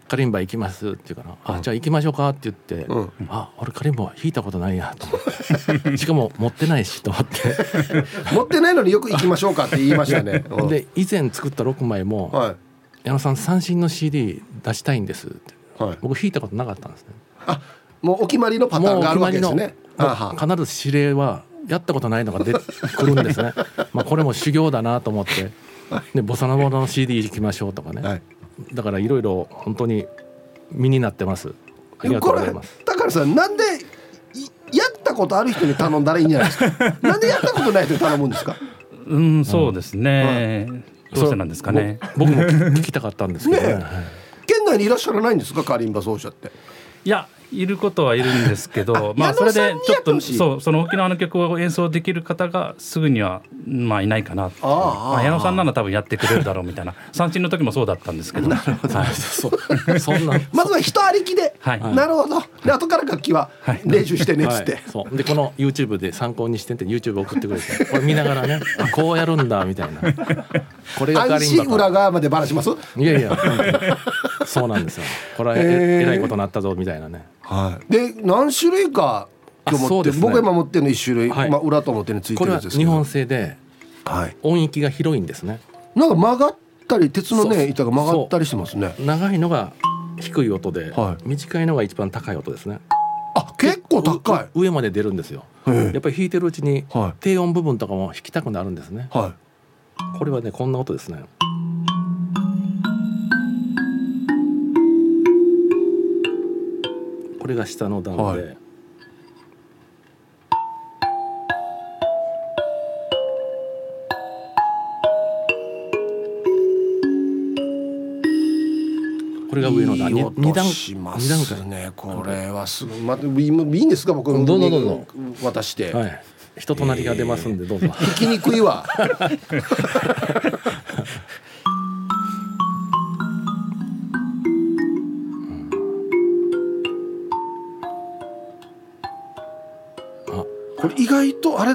カリンバ行きますって言うから、うんあじゃあ行きましょうかって言って、うん。あ俺カリンバ弾いたことないやと思って。しかも持ってないしと思って。持ってないのによく行きましょうかって言いましたね。うん。で以前作った6枚もはい「矢野さん三振の CD 出したいんです」って。はい。僕弾いたことなかったんですね。あもうお決まりのパターンがあるわけですね。必ず指令はやったことないのが出てくるんですね。まあこれも修行だなと思って。でボサノボの CD 行きましょうとかね、はい。だからいろいろ本当に身になってます。ありがとうこれございます。だからさなんでいやったことある人に頼んだらいいんじゃないですか？なんでやったことない人に頼むんですか？うん、そうですね。どうしてなんですかね。ぼ僕も聞きたかったんですけどね。ね県内にいらっしゃらないんですか？カリンバ奏者って。いや、いることはいるんですけど、まあ、矢それでちょっと、そう、その沖縄の曲を演奏できる方がすぐには、まあ、いないかな。ああまあ、矢野さんなら多分やってくれるだろうみたいな。三振の時もそうだったんですけど。はい。そう。そんな。まずは人ありきで、はい。なるほど。で後から楽器は練習してねっつって、はい、そう。でこの YouTube で参考にしてって YouTube 送ってくれてこれ見ながらね あこうやるんだみたいな。これがカ安心リンバと裏側までばらします？いやいやそうなんですよ。これはえへー。えらいことになったぞみたいなねはい。で何種類か今日持ってね。僕今持ってるの一種類、はい。まあ、裏と表についてこれはるやつですけど。日本製ではい。音域が広いんですね。なんか曲がったり鉄のね板が曲がったりしてますね。長いのが低い音で、はい。短いのが一番高い音ですね。あ結構高い。う上まで出るんですよ。やっぱり弾いてるうちにはい。低音部分とかも弾きたくなるんですね。はい。これはねこんな音ですねこれが下の段で、はい。これが上の段。い二段音しま二段すねこれはすごい。またいいんですか僕どうぞどうぞ。渡して、階はい。人となりが出ますんでどうぞ、弾きにくいわ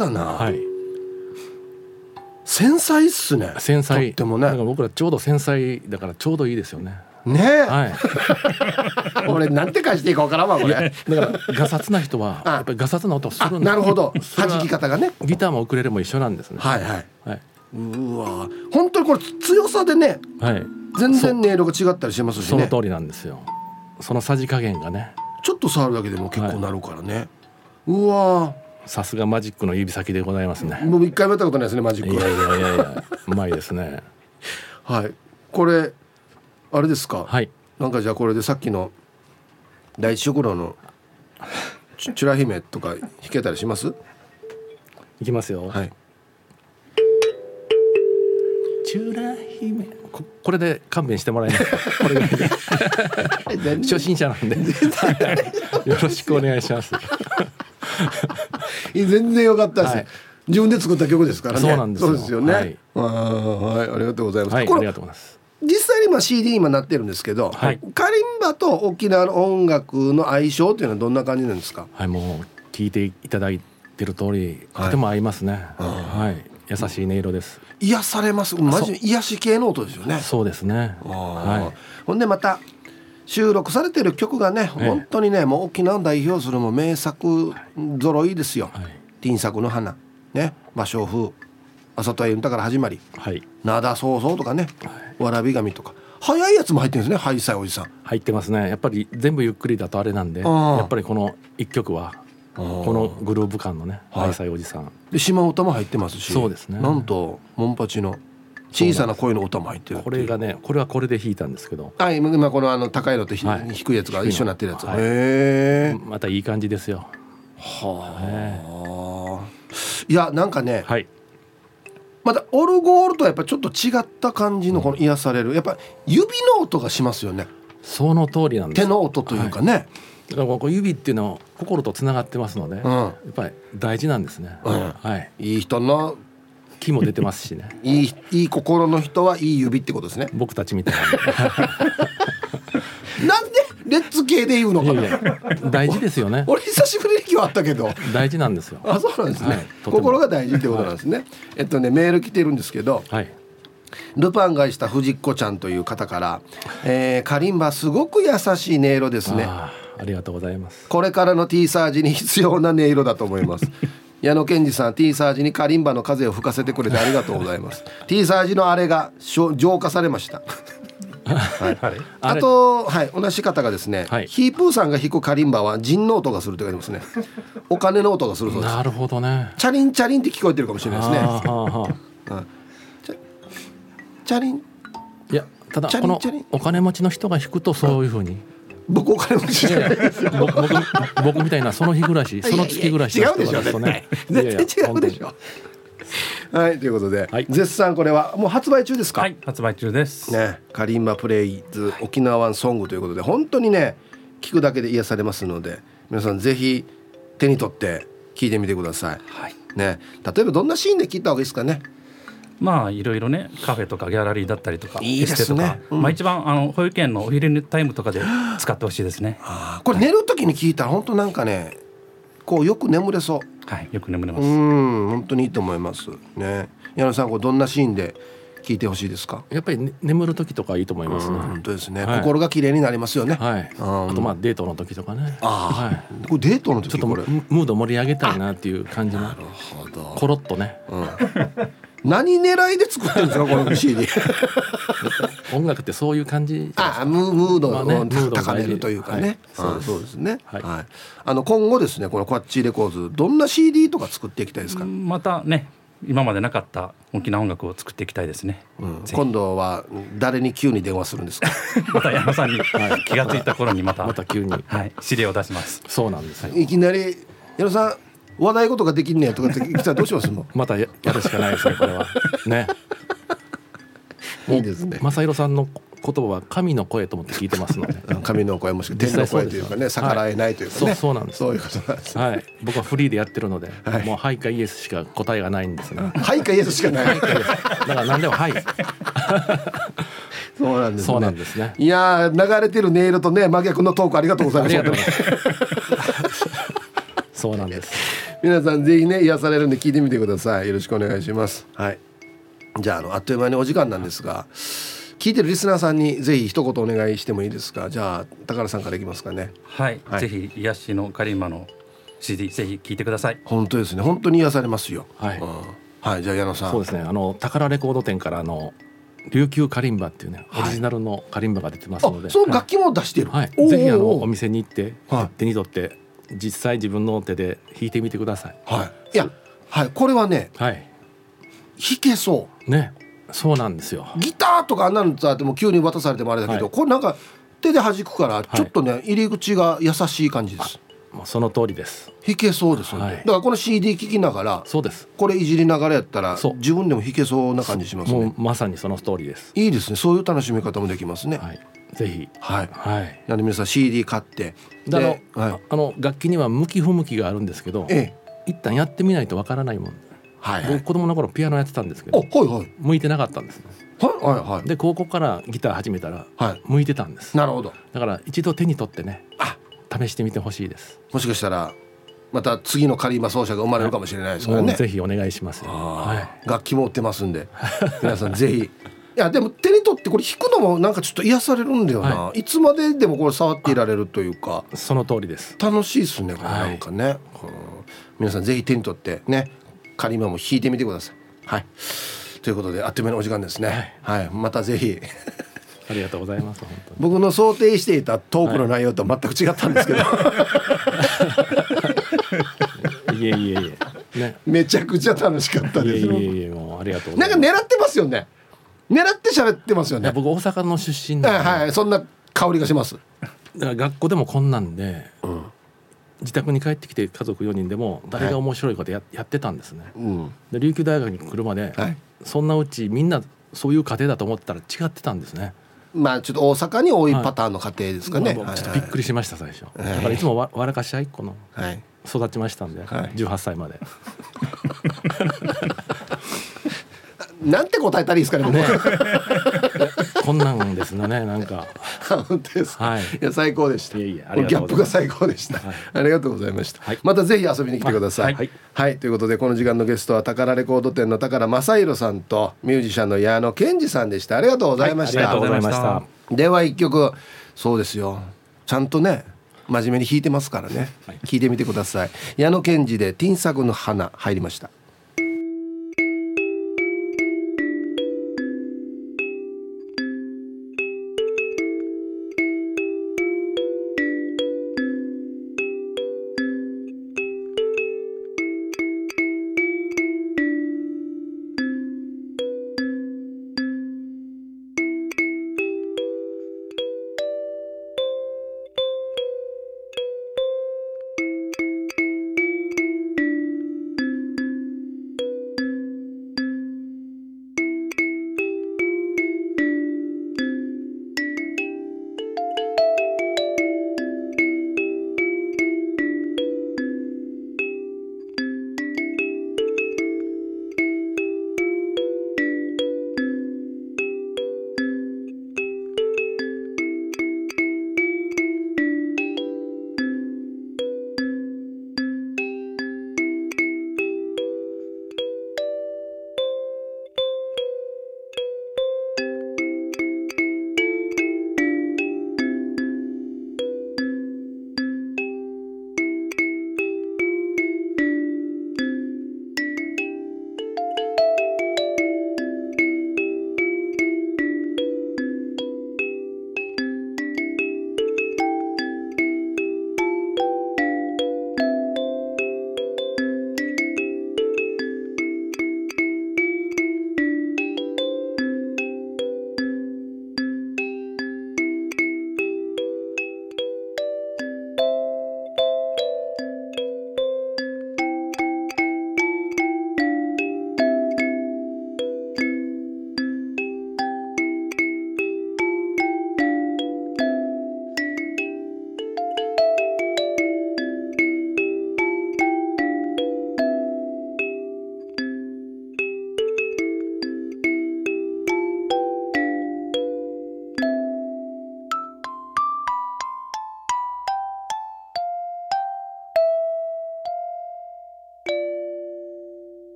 だな、はい。繊細っすね。繊細。とってもね。僕らちょうど繊細だからちょうどいいですよね。ね。え、はい。俺なんて返していいかわからんわこれ。だからガサツな人は あ。やっぱりガサツな音すあるんなるほど。弾き方がね。ギターもウクレレも一緒なんですね。はいはい。はい。うわ。本当にこれ強さでねはい。全然音色が違ったりしますしね。その通りなんですよ。そのさじ加減がね。ちょっと触るだけでも結構なるからね、うわさすがマジックの指先でございますね。もう一回もやったことないですねマジックいやいやいやいやうまいですね。はい。これあれですか、はい。なんかじゃあこれでさっきの第一食堂のチュチュラ姫とか弾けたりします？いきますよ、はい。チュラ姫。ここれで勘弁してもらえな。い これぐらい。で初心者なんで。よろしくお願いします 全然良かったです、はい。自分で作った曲ですからね。そうなんですよ。ね、はい。はい。ありがとうございます、これはいありがとうございます。実際に今 CD 今なってるんですけど、はい。カリンバと沖縄の音楽の相性っていうのはどんな感じなんですか？はいもう聞いていただいてる通り、はい。とても合いますね。はい。優しい音色です。癒されます。マジで癒し系の音ですよね。そうですね。はほんでまた収録されてる曲がね、ええ。本当にねもう沖縄を代表するもう名作揃いですよ「はい。ティン作の花」ね「芭蕉風」「朝とは歌から始まり。いはい「灘そうそう」とかね「わらび神」とか。早いやつも入ってるんですねハイサイおじさん。入ってますね。やっぱり全部ゆっくりだとあれなんでやっぱりこの一曲はこのグルーヴ感のねはい。愛妻おじさん。で島唄も入ってますし。そうですね。なんとモンパチの小さな声の歌も入ってるこれがねこれはこれで弾いたんですけど。はい今このあの高いのとひ、はい。低いやつが一緒になってるやつ、はい。へえ。またいい感じですよ。はあ。いやなんかねはい。またオルゴールとはやっぱちょっと違った感じのこの癒される。やっぱ指の音がしますよね。その通りなんです。手の音というかね、だからここ指っていうのは心とつながってますので、うん。やっぱり大事なんですね、うん。はい。いい人の木も出てますしね。いいいい心の人はいい指ってことですね。僕たちみたい なんで？レッツ系で言うのかな？ないやいや大事ですよね。俺久しぶりに今日あったけど。大事なんですよ。あそうなんですね、はい心が大事ってことなんですね、えっとねメール来てるんですけど。はい。ルパンがした藤子ちゃんという方から、えー、カリンバすごく優しい音色ですね。ありがとうございます。これからの T サージに必要な音色だと思います矢野健二さん T サージにカリンバの風を吹かせてくれてありがとうございます。T サージのあれが浄化されました。はい。あと、はい、同じ方がですね、はい。ヒープーさんが弾くカリンバは人の音がするって書いてますね。お金の音がするそうです。なるほどね。チャリンチャリンって聞こえてるかもしれないですねはーはー。チャリン？いやただこのお金持ちの人が弾くとそういうふうに僕お金持ちじゃないですよ。僕みたいなその日暮らしその月暮らし違うでしょ。絶対絶対違うでしょ。はいということで、はい。絶賛これはもう発売中ですか、はい発売中です、ねカリンバプレイズ沖縄ワンソングということで本当にね聞くだけで癒されますので皆さんぜひ手に取って聞いてみてください、はい。ね例えばどんなシーンで聞いた方がいいですかね？まあいろいろねカフェとかギャラリーだったりとかいいですね。エステとか、うん。まあ一番あの保育園のお昼タイムとかで使ってほしいですね。これ寝る時に聞いたら本当なんかねこうよく眠れそう。はいよく眠れまうす、ん本当にいいと思います。ね。矢野さんこれどんなシーンで聞いてほしいですか？やっぱり、ね、眠る時とかいいと思いますね、本当ですね、はい。心が綺麗になりますよね。はい、うん。あとまあデートの時とかね。ああ、はい。これデートの時ちょっとムード盛り上げたいなっていう感じの。ほど。コロッとね何狙いで作ってるんですか この CD 音楽ってそういう感じ？あムームードをムードを高めるというかね、はい。あそうです。ね、ははい。いあの今後ですねこのコッチレコーズどんな CD とか作っていきたいですか、またね今までなかった沖縄音楽を作っていきたいですね、うん。今度は誰に急に電話するんですか？また矢野さんに気がついた頃にまたまた急に。はい、指令を出します。そうなんですよ。いきなり「矢野さん話題事ができんねや」とかって来たらどうしますもまたややるしかないですねこれは。ね。いいですね。正弘さんの言葉は神の声と思って聞いてますので。神の声もしくは天の声というかね逆らえないというかね、そうそうなんです。そういうことなんです。はい。僕はフリーでやってるので、はい。もう「はい」か「イエス」しか答えがないんですが。はいかイエスしかない。だから何でも「はい」そうなんですね。そうなんですね。いやー流れてる音色とね真逆のトークありがとうございます。ありがとうございます。そうなんです皆さんぜひね癒されるんで聞いてみてください。よろしくお願いします。はい。じゃああのあっという間にお時間なんですが聞いてるリスナーさんにぜひ一言お願いしてもいいですか？じゃあ高田さんからいきますかね。はい、はい。ぜひ癒しのカリマの CD ぜひ聞いてください。本当ですね。本当に癒されますよ。はい。うん。はいじゃあ矢野さん。そうですね。あの宝レコード店からあの琉球カリンバっていうねオリジナルのカリンバが出てますので、あその楽器も出してる、はい、ぜひあのお店に行って、はい。手に取って実際自分の手で弾いてみてください。はい。いや。はい。これはねはい。弾けそね、そうなんですよ。うギターとかあんなのさっても急に渡されてもあれだけど、はい。これなんか手で弾くからい。ちょっとね、入り口が優しい感じですもうその通りです。弾けそうですよね、はいだからこの CD 聴きながらそうです。これいじりながらやったら自分でも弾けそうな感じしますもねうまさにその通りです。いいですねそういう楽しみ方もできますねはい、はい。ぜひ。はい、はい。なので皆さん CD 買ってであの、はいあの楽器には向き不向きがあるんですけど、ええ一旦やってみないとわからないもん。はいはい僕子供の頃ピアノやってたんですけおど、はいはい向いてなかったんですね。はいはいはいで高校からギター始めたらはい向いてたんです。なるほどだから一度手に取ってね、あ試してみてほしいです。もしかしたらまた次のカリーマ奏者が生まれるかもしれないですからね。ぜひお願いしますはい。ー楽器も売ってますんで。皆さんぜひ。いやでも手に取ってこれ弾くのもなんかちょっと癒されるんだよな、、はい。つまででもこれ触っていられるというか。その通りです。楽しいですねこれ。はい。なんかね、うん。皆さんぜひ手に取ってね。カリマも弾いてみてください。はい。ということであっという間にお時間ですね。はい、またぜひありがとうございます。本当に。僕の想定していたトークの内容とは全く違ったんですけど、いえいえいえ。ね。めちゃくちゃ楽しかったですよいえいえ、もうありがとうごなんか。狙ってますよね狙って喋ってますよね僕大阪の出身はいなんで、はいそんな香りがしますだから学校でもこんなんで、自宅に帰ってきて家族4人でも誰が面白いことや,、やってたんですね。うんで琉球大学に来るまで、はいそんなうちみんなそういう家庭だと思ったら違ってたんですね。まあちょっと大阪に多いパターンの家庭ですかね、まあはい。ちょっとびっくりしました最初。い。だからいつもわ笑かし合いっ子のはい。育ちましたんで、はい。18歳まで。なんて答えたらいいですかね、こんなんですね なんか。本当ですか、はい。いや最高でした。いえいえあこりがとうございます。れギャップが最高でした、はい。ありがとうございました、はい。またぜひ遊びに来てください。はい。はい、ということでこの時間のゲストは宝レコード店の宝正弘さんとミュージシャンの矢野健二さんでした。ありがとうございました、ありがとうございました。ま。では一曲。そうですよ。ちゃんとね真面目に弾いてますからね、聞いてみてください。矢野健二で「ティンサグの花」入りました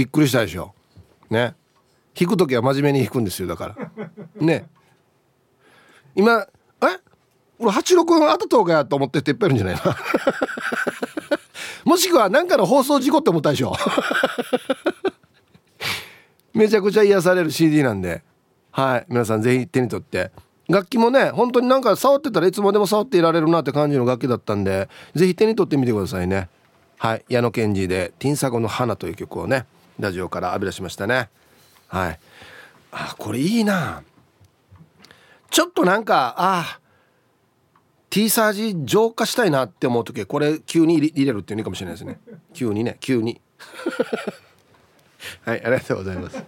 びっくりしたでしょ。ね。弾く時は真面目に弾くんですよだから。ね。今え？俺864当たった方がやと思ってていっぱいいるんじゃないの？もしくは何かの放送事故って思ったでしょ？めちゃくちゃ癒される CD なんで。はい。皆さんぜひ手に取って。楽器もね本当になんか触ってたらいつまでも触っていられるなって感じの楽器だったんでぜひ手に取ってみてくださいね。はい。矢野賢治で「ティンサゴの花」という曲をね。ラジオから浴び出しましたね。はい。あこれいいな。ちょっとなんかあ T サージ浄化したいなって思う時これ急に入れるっていうのかもしれないですね。急にね急に。はいありがとうございます。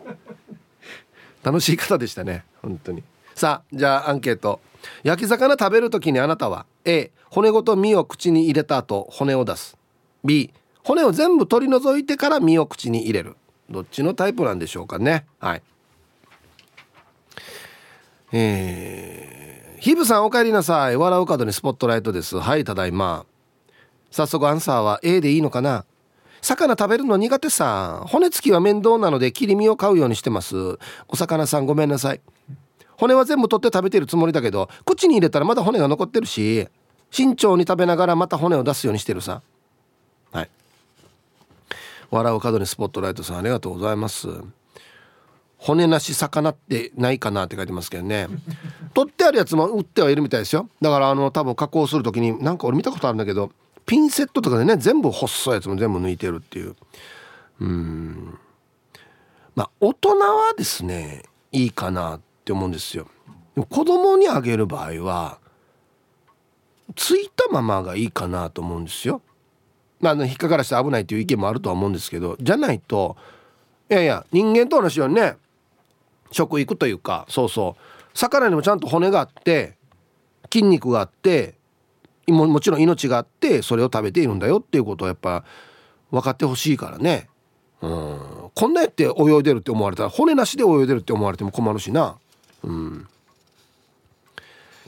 楽しい方でしたね本当に。さあじゃあアンケート。焼き魚食べる時にあなたは A 骨ごと身を口に入れた後骨を出す。B 骨を全部取り除いてから身を口に入れる。どっちのタイプなんでしょうかね。はい。えー、ヒブさんお帰りなさい。笑う角にスポットライトです。はいただいま。早速アンサーは A でいいのかな。魚食べるの苦手さ。骨付きは面倒なので切り身を買うようにしてます。お魚さんごめんなさい。骨は全部取って食べてるつもりだけど口に入れたらまだ骨が残ってるし慎重に食べながらまた骨を出すようにしてるさ。はい。笑う角にスポットライトさんありがとうございます。骨なし魚ってないかなって書いてますけどね。取ってあるやつも売ってはいるみたいですよ。だからあの多分加工する時になんか俺見たことあるんだけどピンセットとかでね全部細いやつも全部抜いてるっていう。うん。まあ大人はですねいいかなって思うんですよ。で子供にあげる場合はついたままがいいかなと思うんですよ。まあ、引っかからして危ないという意見もあるとは思うんですけどじゃないといやいや人間と同じようにね食育というかそうそう魚にもちゃんと骨があって筋肉があってももちろん命があってそれを食べているんだよっていうことをやっぱ分かってほしいからね。うん。こんなやって泳いでるって思われたら骨なしで泳いでるって思われても困るしな。うん。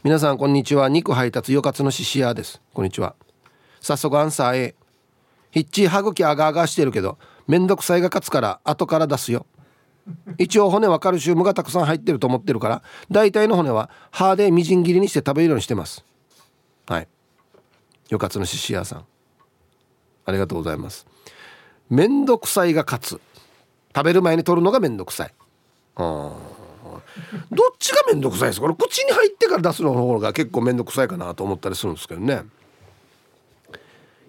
皆さんこんにちは。肉配達よかつのししやです。こんにちは。早速アンサー A ヒッチ歯茎あがあがしてるけどめんどくさいが勝つから後から出すよ。一応骨はカルシウムがたくさん入ってると思ってるから大体の骨は歯でみじん切りにして食べるようにしてます。はい。よかつのしし屋さん。ありがとうございます。めんどくさいが勝つ。食べる前に取るのがめんどくさい。あどっちがめんどくさいですか？これ口に入ってから出すの方が結構めんどくさいかなと思ったりするんですけどね。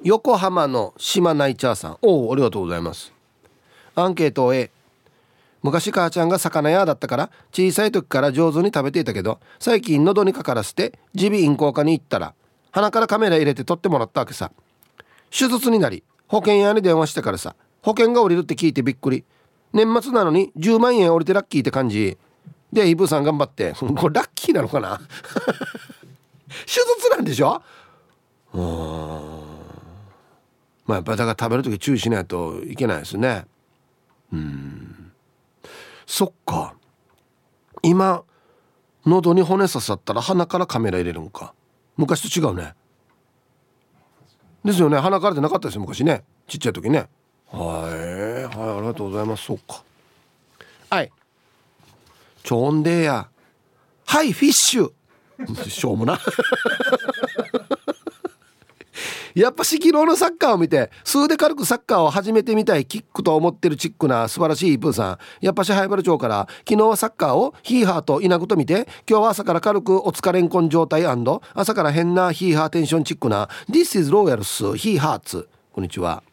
横浜の島ナイチャーさん。おおありがとうございます。アンケートを A 昔母ちゃんが魚屋だったから小さい時から上手に食べていたけど最近喉にかからせて耳鼻咽喉科に行ったら鼻からカメラ入れて撮ってもらったわけさ。手術になり保険屋に電話してからさ保険が下りるって聞いてびっくり。年末なのに10万円降りてラッキーって感じ。でイブさん頑張って。これラッキーなのかな？手術なんでしょ？うんまあやっぱりだから食べる時注意しないといけないですね。うん。そっか。今喉に骨刺さったら鼻からカメラ入れるんか。昔と違うね。ですよね。鼻からでなかったですよ昔ね。ちっちゃい時ね。はい。はいありがとうございます。そっか。はい。ちょんでや。はいフィッシュ。しょうもな。やっぱし昨日のサッカーを見て数で軽くサッカーを始めてみたいキックと思ってるチックな素晴らしいプーさん。やっぱし灰原町から昨日はサッカーをヒーハーと稲子と見て今日は朝から軽くお疲れんこん状態朝から変なヒーハーテンションチックな This is Royals ヒーハーツこんにちは。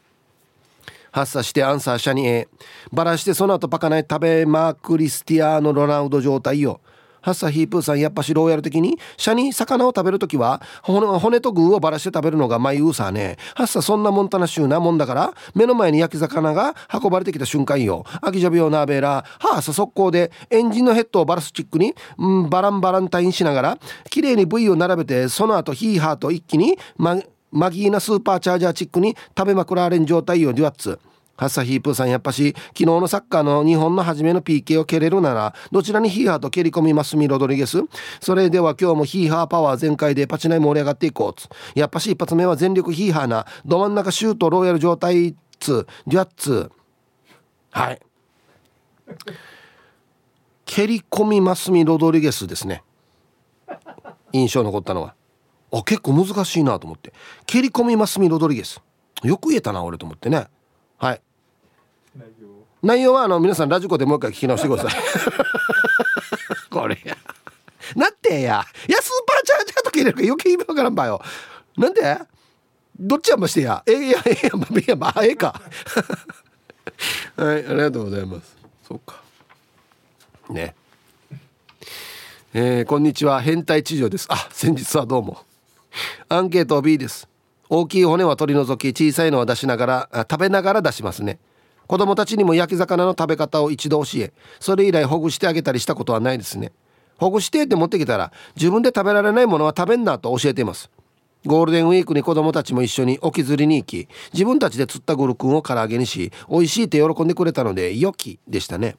発作してアンサーシャニ A バラしてその後パカない食べまクリスティアーノ・ロナウド状態よ。ハッサヒープーさんやっぱしローヤル的に？シャに魚を食べる時は骨と具をばらして食べるのがマイウーサーね。ハッサそんなモンタナ州なもんだから目の前に焼き魚が運ばれてきた瞬間よ。アキジャビオナーベラハーサ速攻でエンジンのヘッドをバラすチックに、うん、バランバランタインしながら綺麗に部位を並べてその後ヒーハーと一気にマギーナスーパーチャージャーチックに食べまくられん状態よデュアッツ。ハッサヒープーさんやっぱし昨日のサッカーの日本の初めの PK を蹴れるならどちらにヒーハーと蹴り込みますミロドリゲス？それでは今日もヒーハーパワー全開でパチナイ盛り上がっていこう。つやっぱし一発目は全力ヒーハーなど真ん中シュートローヤル状態つデュアッツ。はい。蹴り込みマスミロドリゲスですね。印象残ったのは。あ結構難しいなと思って。蹴り込みマスミロドリゲス。よく言えたな俺と思ってね。はい。内容。はあの皆さんラジコでもう一回聞き直してください。これや。なってや。いやスーパーチャージャーと切れるか余計意味わからんばよ。なんでどっちやましてや。えいやええやまあいやまあええか。はいありがとうございます。そうか。ね。えー、こんにちは。変態地上です。あ先日はどうも。アンケート B です大きい骨は取り除き小さいのは出しながら食べながら出しますね。子供たちにも焼き魚の食べ方を一度教えそれ以来ほぐしてあげたりしたことはないですね。ほぐしてって持ってきたら自分で食べられないものは食べんなと教えています。ゴールデンウィークに子供たちも一緒に沖釣りに行き自分たちで釣ったグルクンを唐揚げにし美味しいって喜んでくれたので良きでしたね。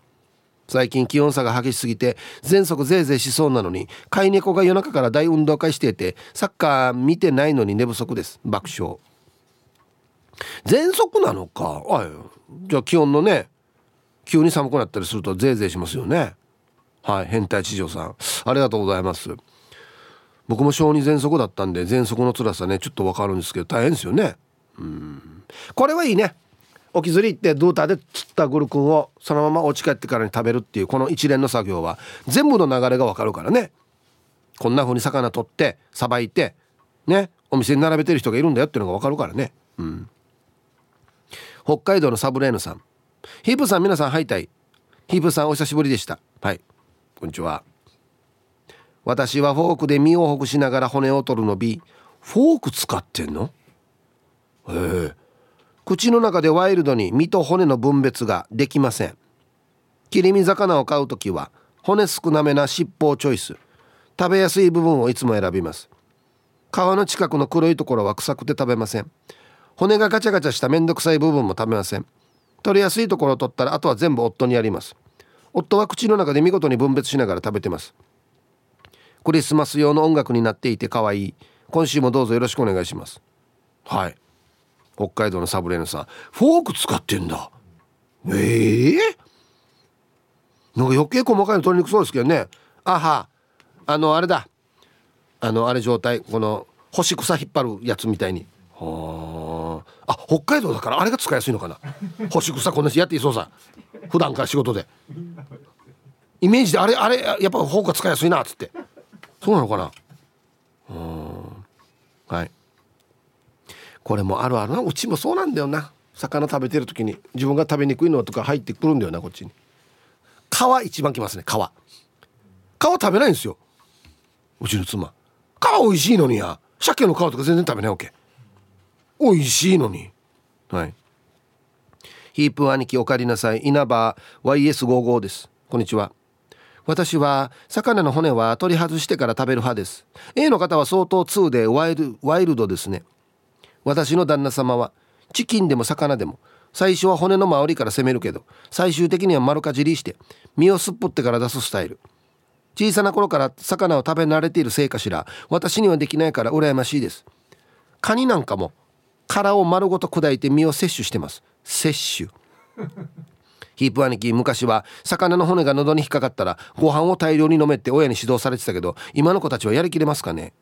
最近気温差が激しすぎて全速ぜいぜいしそうなのに飼い猫が夜中から大運動会していてサッカー見てないのに寝不足です。爆笑。全速なのか？あじゃあ気温のね急に寒くなったりするとぜいぜいしますよね。はい変態地上さん。ありがとうございます。僕も小児喘息だったんで喘息の辛さねちょっとわかるんですけど大変ですよね。うん。これはいいね。沖釣り行ってドーターで釣ったグルクンをそのままお家帰ってからに食べるっていうこの一連の作業は全部の流れがわかるからね。こんな風に魚取ってさばいてねお店に並べてる人がいるんだよっていうのがわかるからね。うん。北海道のサブレーヌさん。ヒープさん皆さんハイタイヒープさんお久しぶりでした。はい。こんにちは。私はフォークで身をほぐしながら骨を取るの B フォーク使ってんの？へえ。口の中でワイルドに身と骨の分別ができません。切り身魚を買う時は骨少なめな尻尾をチョイス。食べやすい部分をいつも選びます。皮の近くの黒いところは臭くて食べません。骨がガチャガチャしためんどくさい部分も食べません。取りやすいところを取ったらあとは全部夫にやります。夫は口の中で見事に分別しながら食べてます。クリスマス用の音楽になっていて可愛い。今週もどうぞよろしくお願いします。はい。北海道のサブレーヌさんフォーク使ってんだ。ええ？ー、なんか余計細かいの取りにくそうですけどね。あは。あのあれだ。あのあれ状態。この干し草引っ張るやつみたいに。はあ。北海道だからあれが使いやすいのかな。干し草こんなしやっていそうさ。普段から仕事で。イメージであれあれやっぱフォークが使いやすいなっつって。そうなのかな。うん。はい。これもあるあるな。うちもそうなんだよな。魚食べてる時に自分が食べにくいのとか入ってくるんだよなこっちに。皮一番きますね皮。皮食べないんですよ。うちの妻。皮美味しいのにや。鮭の皮とか全然食べないわけ。美味しいのに。はい。ヒープ兄貴おかえりなさい。稲葉 YS55 です。こんにちは。私は魚の骨は取り外してから食べる派です。A の方は相当2でワイルワイルドですね。私の旦那様はチキンでも魚でも最初は骨の周りから攻めるけど最終的には丸かじりして身をすっぽってから出すスタイル。小さな頃から魚を食べ慣れているせいかしら私にはできないから羨ましいです。カニなんかも殻を丸ごと砕いて身を摂取してます。摂取。ヒープ兄貴昔は魚の骨が喉に引っかかったらご飯を大量に飲めって親に指導されてたけど今の子たちはやりきれますかね。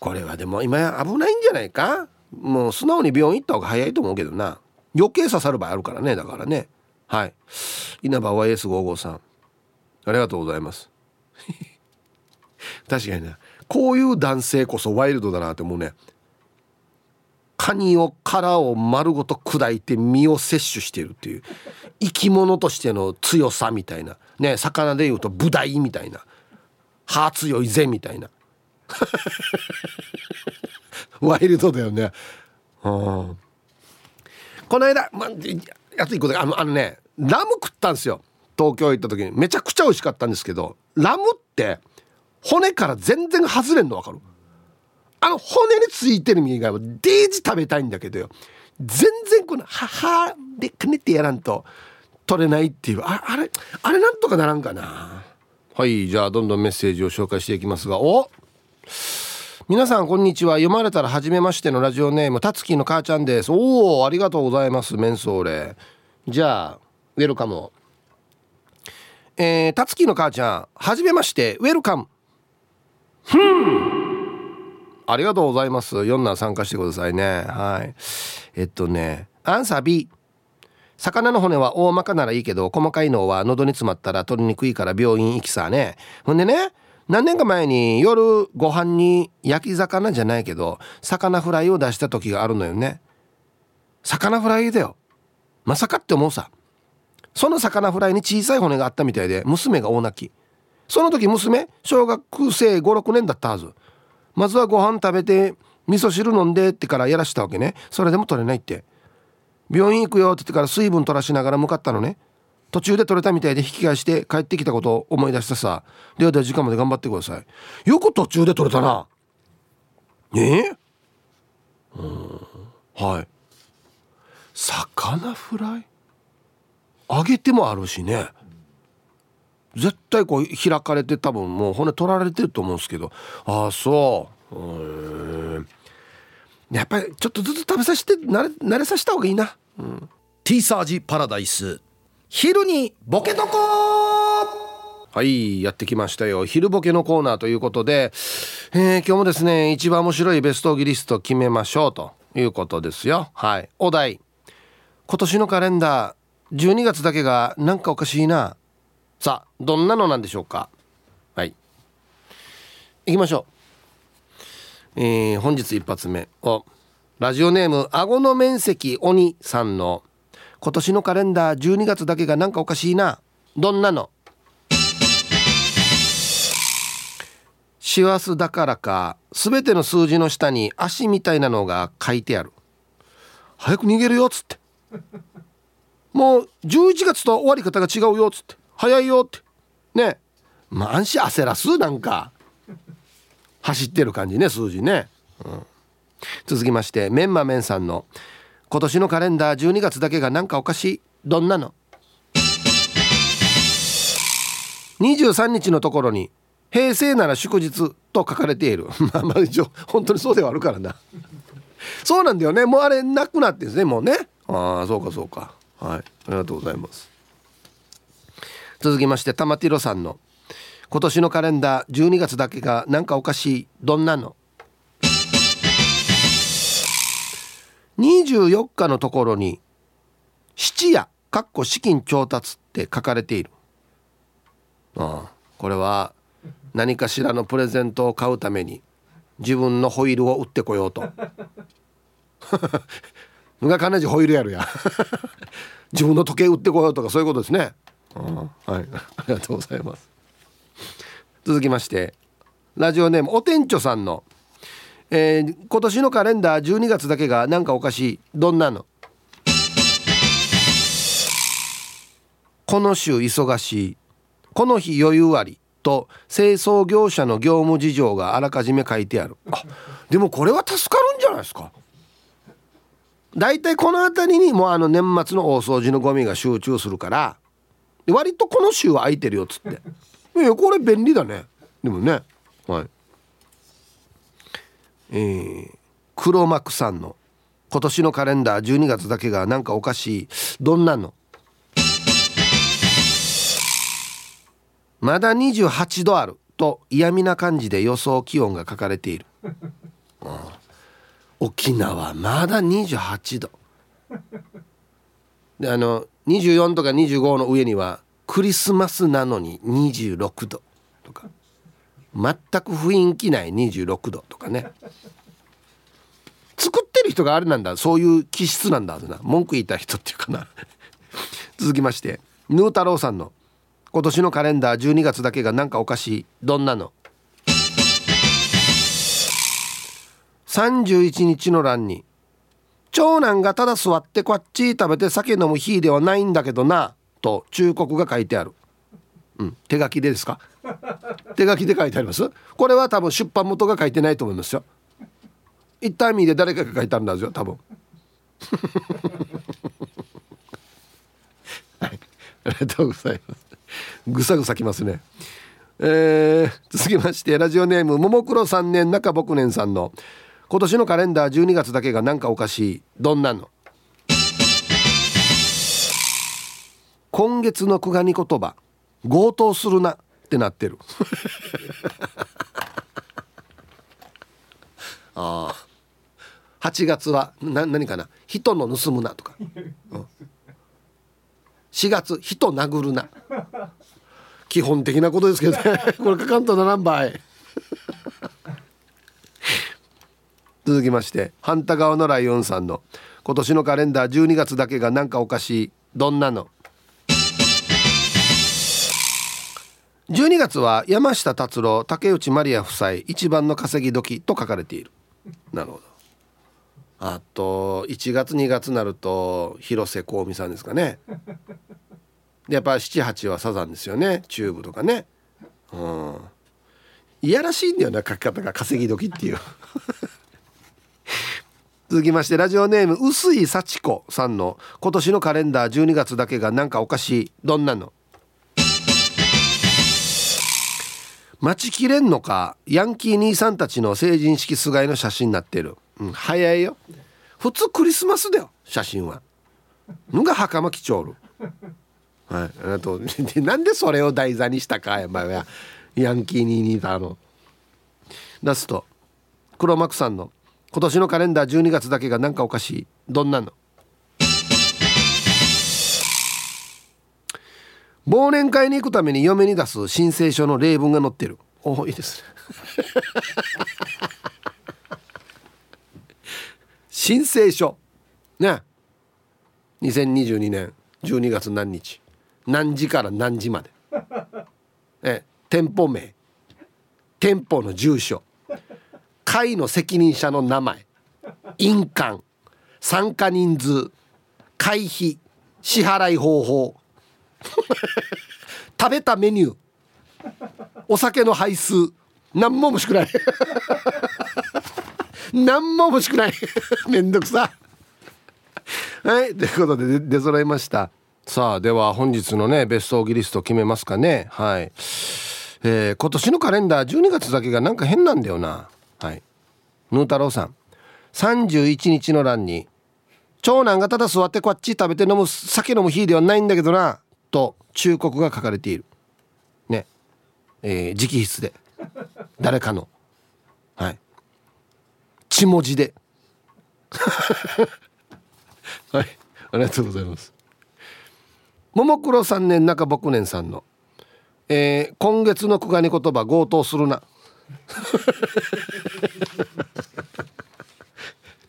これはでも今や危ないんじゃないか？もう素直に病院行った方が早いと思うけどな。余計刺さる場合あるからねだからね。はい。稲葉 YS55 さん。ありがとうございます。確かにねこういう男性こそワイルドだなって思うね。カニを殻を丸ごと砕いて身を摂取してるっていう。生き物としての強さみたいな。ね魚でいうとブダイみたいな。歯強いぜみたいな。ワイルドだよね。うん。この間、ま、やついことあのあのねラム食ったんですよ。東京行った時に。めちゃくちゃ美味しかったんですけどラムって骨から全然外れんの分かる。あの骨についてる身以外はデージ食べたいんだけどよ。全然この母でくねってやらんと取れないっていう。ああれあれなんとかならんかな。はいじゃあどんどんメッセージを紹介していきますが。おっ。皆さんこんにちは。読まれたら初めましてのラジオネームたつきの母ちゃんです。おおありがとうございますメンソーレ。じゃあウェルカムを。えー、たつきの母ちゃんはじめましてウェルカム。ふん。ありがとうございます。4男参加してくださいね。はい。えっとねアンサー B 魚の骨は大まかならいいけど細かいのは喉に詰まったら取りにくいから病院行きさね。ほんでね何年か前に夜ご飯に焼き魚じゃないけど魚フライを出した時があるのよね。魚フライだよ。まさかって思うさ。その魚フライに小さい骨があったみたいで娘が大泣き。その時娘小学生56年だったはず。まずはご飯食べて味噌汁飲んでってからやらしたわけね。それでも取れないって。病院行くよって言ってから水分取らしながら向かったのね。途中で取れたみたいで引き返して帰ってきたことを思い出したさ。ではでは時間まで頑張ってください。よく途中で取れたな。え。うん。はい。魚フライ？揚げてもあるしね。絶対こう開かれて多分もう骨取られてると思うんですけど。ああそう。うん。やっぱりちょっとずつ食べさせて慣れ慣れさせた方がいいな、うん、ティーサージパラダイス。昼にボケとこはいやってきましたよ。昼ボケのコーナーということで、えー、今日もですね一番面白いベストギリスト決めましょうということですよ。はいお題。今年のカレンダー12月だけがなんかおかしいな。さあどんなのなんでしょうか。はい。行きましょう。えー、本日一発目おラジオネーム顎の面積鬼さんの今年のカレンダー12月だけがなんかおかしいな。どんなの？師走だからか全ての数字の下に足みたいなのが書いてある。早く逃げるよっつって。もう11月と終わり方が違うよっつって。早いよって。ね。まあ安心焦らすなんか。走ってる感じね数字ね、うん、続きましてメンマメンさんの今年のカレンダー12月だけがなんかおかしい。どんなの？23日のところに「平成なら祝日」と書かれている。まあまあ一応本当にそうではあるからな。そうなんだよね。もうあれなくなってんですねもうね。ああそうかそうか。はい。ありがとうございます。続きまして玉ティロさんの今年のカレンダー12月だけがなんかおかしい。どんなの？24日のところに質屋かっこ資金調達って書かれている。ああこれは何かしらのプレゼントを買うために自分のホイールを売ってこようと。無が金じホイールやるや。自分の時計売ってこようとかそういうことですね、うん、はい。ありがとうございます。続きましてラジオネームお店長さんの、えー、今年のカレンダー12月だけがなんかおかしい。どんなの？この週忙しい。この日余裕あり。と清掃業者の業務事情があらかじめ書いてある。あでもこれは助かるんじゃないですか。大体この辺りにもうあの年末の大掃除のゴミが集中するから割とこの週は空いてるよっつって。いやこれ便利だね。でもね。はい。えー、黒幕さんの今年のカレンダー12月だけがなんかおかしいどんなの？まだ28度あると嫌味な感じで予想気温が書かれている、あ沖縄まだ28度。であの24とか25の上にはクリスマスなのに26度。全く雰囲気ない26度とかね。作ってる人があれなんだ。そういう気質なんだな。文句言いたい人っていうかな。続きまして。ヌー太郎さんの今年のカレンダー12月だけがなんかおかしい。どんなの？31日の欄に。長男がただ座ってこっち食べて酒飲む日ではないんだけどな。と忠告が書いてある、うん、手書きでですか？手書きで書いてあります？これは多分出版元が書いてないと思いますよ。一旦見で誰かが書いてあるんですよ多分。はい。ありがとうございます。ぐさぐさきますね。えー、続きましてラジオネームももクロ3年中僕年さんの「今年のカレンダー12月だけがなんかおかしいどんなの？今月の久我に言葉。強盗するなってなってる。ああ8月はな何かな？人の盗むなとか、うん、4月人殴るな。基本的なことですけどね。これかかんとならんばい。続きまして反対側のライオンさんの今年のカレンダー12月だけがなんかおかしい。どんなの？12月は山下達郎竹内まりや夫妻一番の稼ぎ時と書かれている。なるほど。あと1月2月になると広瀬香美さんですかね。でやっぱ78はサザンですよね。チューブとかね。うん。いやらしいんだよな書き方が稼ぎ時っていう。続きましてラジオネーム薄井幸子さんの今年のカレンダー12月だけがなんかおかしい。どんなの？待ちきれんのかヤンキー兄さんたちの成人式すがいの写真になってる、うん、早いよ。普通クリスマスだよ写真は。ぬが袴着ちょる。はいあとなんでそれを台座にしたかやばいやヤンキーに似たの出すと黒幕さんの。今年のカレンダー12月だけがなんかおかしい。どんなの？忘年会に行くために嫁に出す申請書の例文が載ってる。おいいです。ね 申請書。ね。2022年12月何日何時から何時まで。え店舗名。店舗の住所。会の責任者の名前。印鑑。参加人数。会費。支払い方法 食べたメニュー。お酒の配数。何も欲しくない。何も欲しくない。めんどくさ。はいということで出揃いました。さあでは本日のねベストオギリスト決めますかね。はい、えー、今年のカレンダー12月だけがなんか変なんだよな。はい。ヌー太郎さん。31日の欄に長男がただ座ってこっち食べて飲む酒飲む日ではないんだけどな。と忠告が書かれている。ね。えー、直筆で。誰かの。はい。血文字で。はい。ありがとうございます。ももクロ3年中僕年さんの、えー、今月の久我に言葉強盗するな。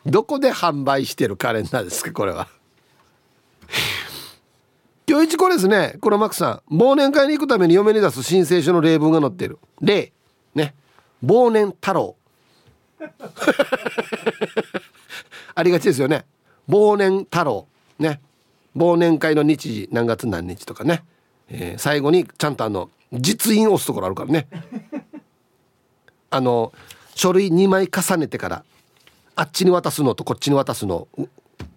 どこで販売してるカレンダーですかこれは。今日一これですね。黒幕さん。忘年会に行くために嫁に出す申請書の例文が載ってる。例。ね。忘年太郎。ありがちですよね。忘年太郎。ね。忘年会の日時何月何日とかね、えー、最後にちゃんとあの実印押すところあるからね。あの書類2枚重ねてからあっちに渡すのとこっちに渡すの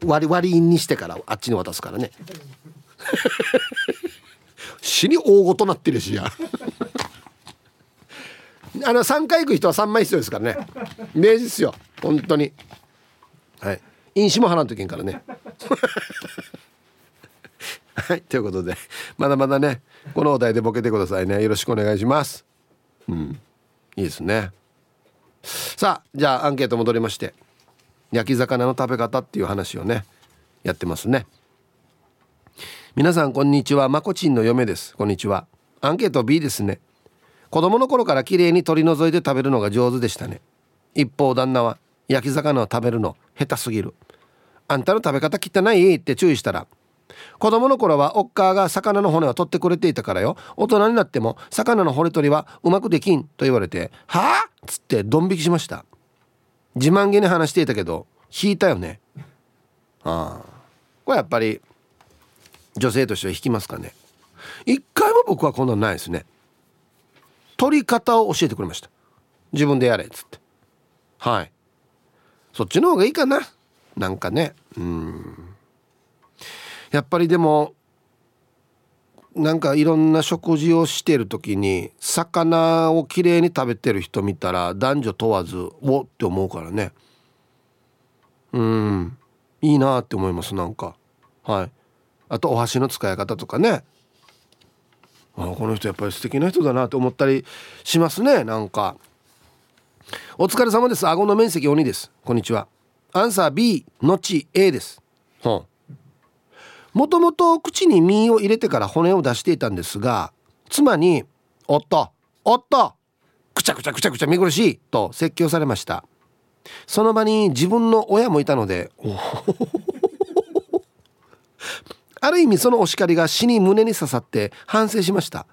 割り割印にしてからあっちに渡すからね。死に大ごとなってるしや。あの3回行く人は3枚必要ですからね。明治ですよ。本当に。はい。飲酒も払わんといけんからね。はい。ということでまだまだねこのお題でボケてくださいね。よろしくお願いします。うん。いいですね。さあじゃあアンケート戻りまして焼き魚の食べ方っていう話をねやってますね。皆さんこんにちは。まこちんの嫁です。こんにちは。アンケート B ですね。子供の頃から綺麗に取り除いて食べるのが上手でしたね。一方旦那は焼き魚を食べるの下手すぎる。あんたの食べ方汚いって注意したら子供の頃はおっかーが魚の骨を取ってくれていたからよ。大人になっても魚の骨取りはうまくできんと言われてはあっつってドン引きしました。自慢げに話していたけど引いたよね。ああこれやっぱり女性としては引きますかね。一回も僕はこんなのないですね。取り方を教えてくれました。自分でやれっつって。はい。そっちの方がいいかな。なんかね。うん。やっぱりでもなんかいろんな食事をしてる時に魚をきれいに食べてる人見たら男女問わずおって思うからね。うん。いいなって思いますなんか。はい。あとお箸の使い方とかね。あこの人やっぱり素敵な人だなと思ったりしますねなんか。お疲れ様です。顎の面積鬼です。こんにちは。アンサー B のち A です。もともと口に身を入れてから骨を出していたんですが妻に「おっとおっとくちゃくちゃくちゃくちゃ見苦しい」と説教されました。その場に自分の親もいたので ある意味そのお叱りが死に胸に刺さって反省しました。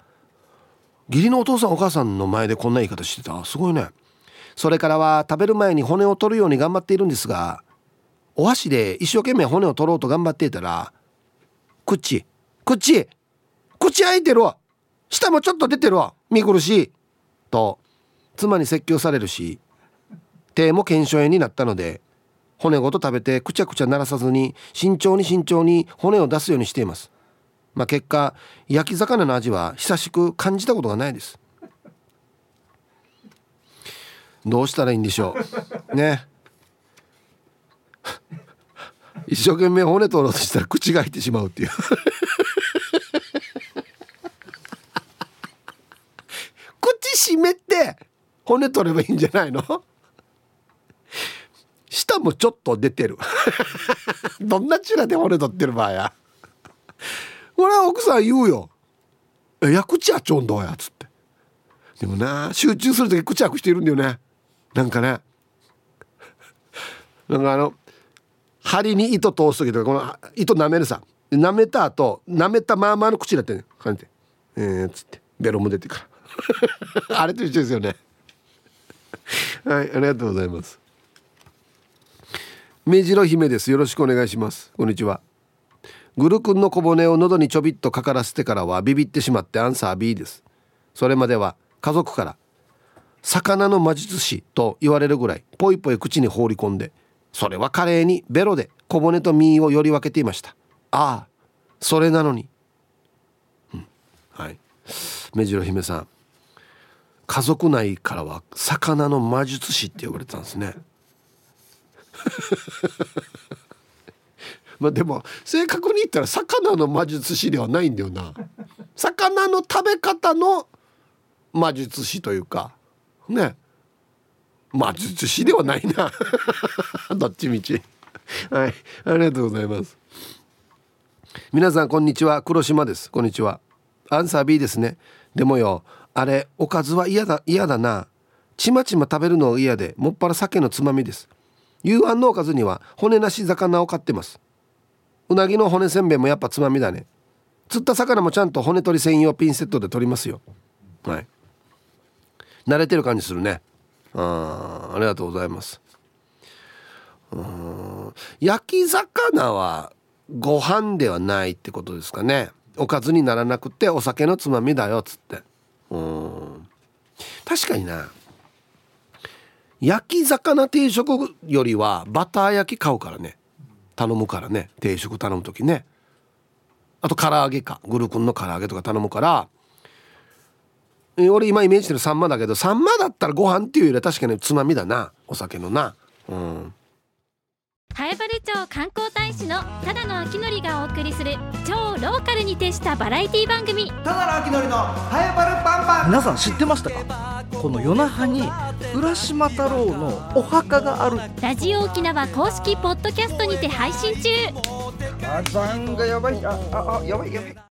義理のお父さんお母さんの前でこんな言い方してた。すごいね。それからは食べる前に骨を取るように頑張っているんですがお箸で一生懸命骨を取ろうと頑張っていたら口口口開いてるわ。舌もちょっと出てるわ。見苦しい。と妻に説教されるし手も腱鞘炎になったので骨ごと食べてくちゃくちゃ鳴らさずに慎重に慎重に骨を出すようにしています。まあ結果焼き魚の味は久しく感じたことがないです。どうしたらいいんでしょう。ね。一生懸命骨取ろうとしたら口が開いてしまうっていう。口閉めて骨取ればいいんじゃないの？舌もちょっと出てる。どんなチラで骨取ってる場合や。これは奥さん言うよ「えや口あちょんどうや」っつって。でもな集中する時口開く人いるんだよね。なんかね。なんかあの針に糸通す時とかこの糸舐めるさ。舐めた後舐めたままの口だってね感じて「えー」っつって。ベロも出てから あれと一緒ですよね。はいありがとうございます。目白姫です。よろしくお願いします。こんにちは。グルクンの小骨を喉にちょびっとかからせてからはビビってしまってアンサー B です。それまでは家族から魚の魔術師と言われるぐらいポイポイ口に放り込んでそれは華麗にベロで小骨と身をより分けていました。ああそれなのに、うん、はい。目白姫さん。家族内からは魚の魔術師って呼ばれてたんですね。まあでも正確に言ったら魚の魔術師ではないんだよな。魚の食べ方の魔術師というか。ね。魔術師ではないな。どっちみち。はい。ありがとうございます。皆さんこんにちは。黒島です。こんにちは。アンサー B ですね。でもよあれおかずは嫌だ嫌だな。ちまちま食べるのが嫌でもっぱら酒のつまみです。夕飯のおかずには骨なし魚を買ってます。うなぎの骨せんべいもやっぱつまみだね。釣った魚もちゃんと骨取り専用ピンセットで取りますよ。はい。慣れてる感じするね。あありがとうございます。うん焼き魚はご飯ではないってことですかね。おかずにならなくてお酒のつまみだよっつって。うん。確かにな。焼き魚定食よりはバター焼き買うからね。頼むからね。定食頼む時ね。あと唐揚げか。グルクンの唐揚げとか頼むから。俺今イメージしてるサンマだけどサンマだったらご飯っていうよりは確かにつまみだな。お酒のな。うん。南風原町観光大使のただの秋のりがお送りする超ローカルに徹したバラエティ番組。ただの秋のりのハエバルパンパン。皆さん知ってましたか？この夜那覇に浦島太郎のお墓がある。ラジオ沖縄公式ポッドキャストにて配信中。火山がやばい。あああやばいやばい